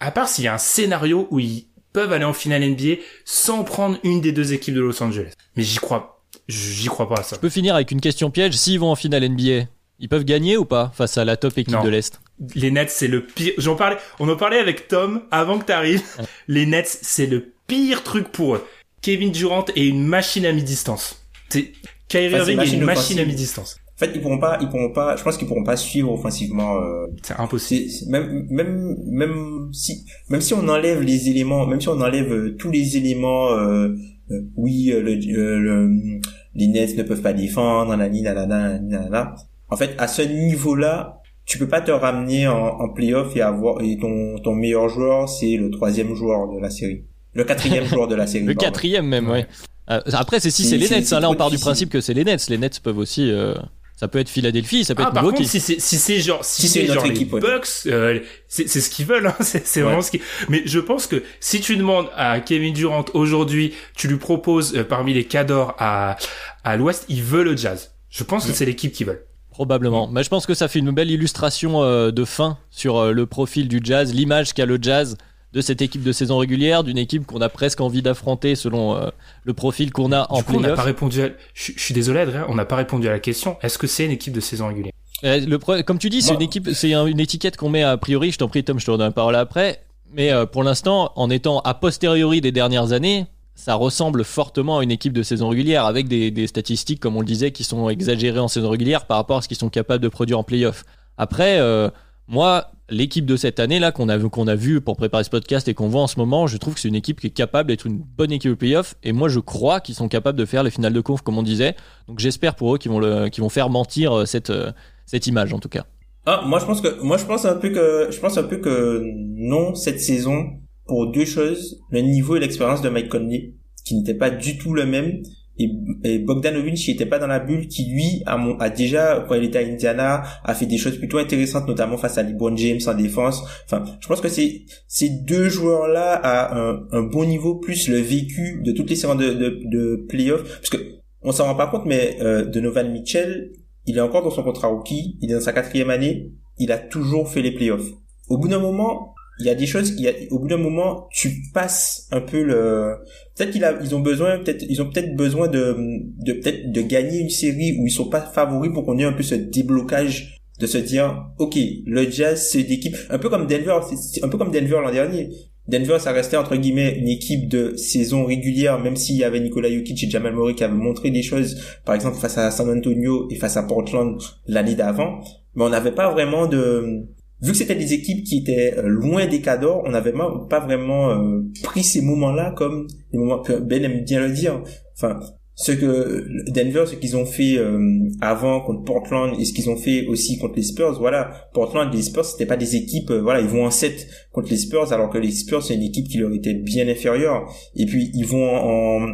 à part s'il y a un scénario où ils peuvent aller en finale NBA sans prendre une des deux équipes de Los Angeles. Mais j'y crois, j'y crois pas à ça. Je peux finir avec une question piège. S'ils vont en finale NBA, ils peuvent gagner ou pas face à la top équipe de l'Est? Les Nets, c'est le pire. J'en parlais, on en parlait avec Tom avant que tu arrives. les Nets, c'est le pire truc pour eux. Kevin Durant est une machine à mi-distance. C'est Kyrie Irving est une machine à mi-distance. En fait, ils pourront pas, ils pourront pas. Je pense qu'ils pourront pas suivre offensivement. Euh, c'est impossible. Même, même, même si, même si on enlève les éléments, même si on enlève euh, tous les éléments, euh, euh oui, le, le, les Nets ne peuvent pas défendre, nanani, nanana, nanana en fait, à ce niveau-là, tu peux pas te ramener en, en playoff et avoir et ton ton meilleur joueur c'est le troisième joueur de la série, le quatrième joueur de la série. Le quatrième même, ouais. Euh, après, c'est si c'est les Nets. Hein, là, on part du principe que c'est les Nets. Les Nets peuvent aussi. Euh, ça peut être Philadelphie, ça peut ah, être par contre, si c'est si c'est genre si, c'est genre les Bucks, euh, c'est c'est ce qu'ils veulent. Hein, c'est vraiment ce qu'ils. Mais je pense que si tu demandes à Kevin Durant aujourd'hui, tu lui proposes parmi les cadors à à l'Ouest, il veut le Jazz. Je pense que c'est l'équipe qui veut. Probablement. Mais je pense que ça fait une belle illustration euh, de fin sur euh, le profil du jazz, l'image qu'a le jazz de cette équipe de saison régulière, d'une équipe qu'on a presque envie d'affronter selon euh, le profil qu'on a en playoff. On n'a pas répondu. À... Je, suis désolé, Adrien, on n'a pas répondu à la question. Est-ce que c'est une équipe de saison régulière? Le Comme tu dis, c'est une équipe, c'est une étiquette qu'on met a priori. Je t'en prie, Tom, je te redonne la parole après. Mais pour l'instant, en étant a posteriori des dernières années, ça ressemble fortement à une équipe de saison régulière avec des, statistiques, comme on le disait, qui sont exagérées en saison régulière par rapport à ce qu'ils sont capables de produire en playoff. Après, euh, moi, l'équipe de cette année là qu'on a, qu'on a vu pour préparer ce podcast et qu'on voit en ce moment, je trouve que c'est une équipe qui est capable d'être une bonne équipe de playoff. Et moi, je crois qu'ils sont capables de faire les finales de conf, comme on disait. Donc j'espère pour eux qu'ils vont, vont faire mentir euh, cette, euh, cette image en tout cas. Ah, moi je pense que moi je pense un peu que je pense un peu que non cette saison pour deux choses, le niveau et l'expérience de Mike Conley, qui n'était pas du tout le même, et, et Bogdanovic qui était pas dans la bulle, qui lui a, déjà quand il était à Indiana a fait des choses plutôt intéressantes, notamment face à LeBron James en défense. Enfin, je pense que c'est ces deux joueurs-là à un, un, bon niveau plus le vécu de toutes les séries de, de, de playoffs, parce que on s'en rend pas compte, mais euh, Donovan Mitchell, il est encore dans son contrat rookie, il est dans sa quatrième année, il a toujours fait les playoffs. Au bout d'un moment, il y a des choses qui au bout d'un moment tu passes un peu le peut-être qu'ils ils ont besoin peut-être ils ont peut-être besoin de de peut-être de gagner une série où ils sont pas favoris pour qu'on ait un peu ce déblocage de se dire OK le Jazz c'est une équipe un peu comme Denver un peu comme Denver l'an dernier. Denver ça restait entre guillemets une équipe de saison régulière même s'il y avait Nikola Jokic et Jamal Murray qui avaient montré des choses par exemple face à San Antonio et face à Portland l'année d'avant. Mais on n'avait pas vraiment de vu que c'était des équipes qui étaient euh, loin des cadors, on n'avait pas vraiment euh, pris ces moments-là comme des moments que Ben aime bien le dire. Enfin, ce que Denver, ce qu'ils ont fait euh, avant contre Portland et ce qu'ils ont fait aussi contre les Spurs, voilà, Portland et les Spurs, c'était pas des équipes, voilà, ils vont en 7 contre les Spurs, alors que les Spurs, c'est une équipe qui leur était bien inférieure. Et puis, ils vont en,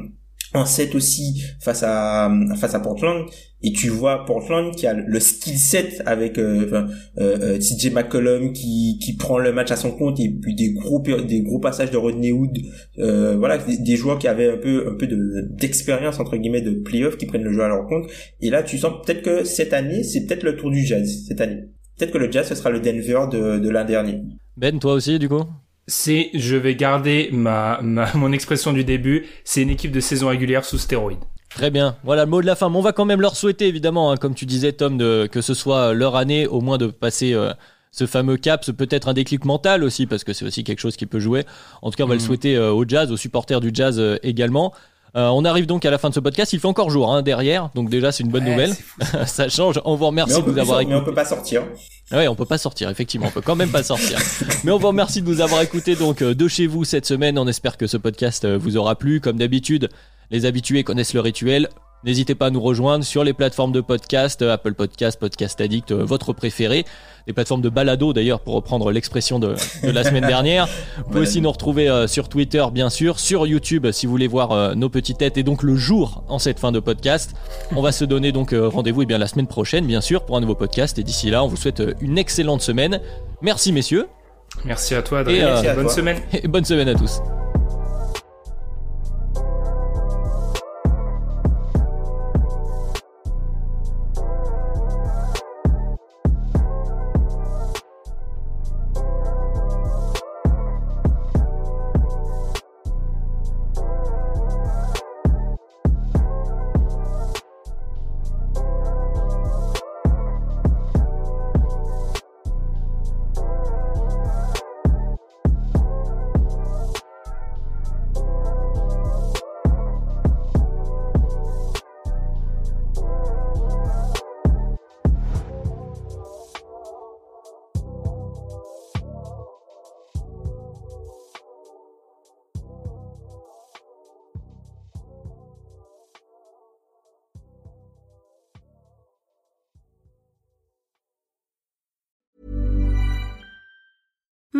en 7 aussi face à face à Portland et tu vois Portland qui a le skill set avec euh, euh, euh TJ McCollum qui qui prend le match à son compte et puis des gros des gros passages de Rodney Hood euh, voilà des, joueurs qui avaient un peu un peu de d'expérience entre guillemets de playoff qui prennent le jeu à leur compte. Et là tu sens peut-être que cette année c'est peut-être le tour du Jazz cette année. Peut-être que le Jazz ce sera le Denver de de l'an dernier. Ben toi aussi du coup? C'est, je vais garder ma, ma, mon expression du début, c'est une équipe de saison régulière sous stéroïdes. Très bien. Voilà le mot de la fin. Mais on va quand même leur souhaiter, évidemment, hein, comme tu disais, Tom, de, que ce soit leur année, au moins de passer euh, ce fameux cap, ce peut-être un déclic mental aussi, parce que c'est aussi quelque chose qui peut jouer. En tout cas, on va le mhm. souhaiter euh, au jazz, aux supporters du jazz euh, également. on arrive donc à la fin de ce podcast. Il fait encore jour hein, derrière, donc déjà c'est une bonne nouvelle. ça change. On vous remercie de nous avoir écouté. Mais on peut pas sortir. Ouais, on peut pas sortir, effectivement, on peut quand même pas sortir. Mais on vous remercie de nous avoir écouté donc euh, de chez vous cette semaine. On espère que ce podcast euh, vous aura plu. Comme d'habitude, les habitués connaissent le rituel. N'hésitez pas à nous rejoindre sur les plateformes de podcast, euh, Apple Podcast, Podcast Addict, votre préféré des plateformes de balado d'ailleurs pour reprendre l'expression de, la semaine dernière. Vous pouvez aussi nous retrouver euh, sur Twitter bien sûr, sur YouTube si vous voulez voir euh, nos petites têtes et donc le jour en cette fin de podcast. On va se donner donc euh, rendez-vous et eh bien la semaine prochaine bien sûr pour un nouveau podcast et d'ici là on vous souhaite une excellente semaine. Merci messieurs. Merci à toi Adrien. Et, bonne semaine. Et bonne semaine à tous.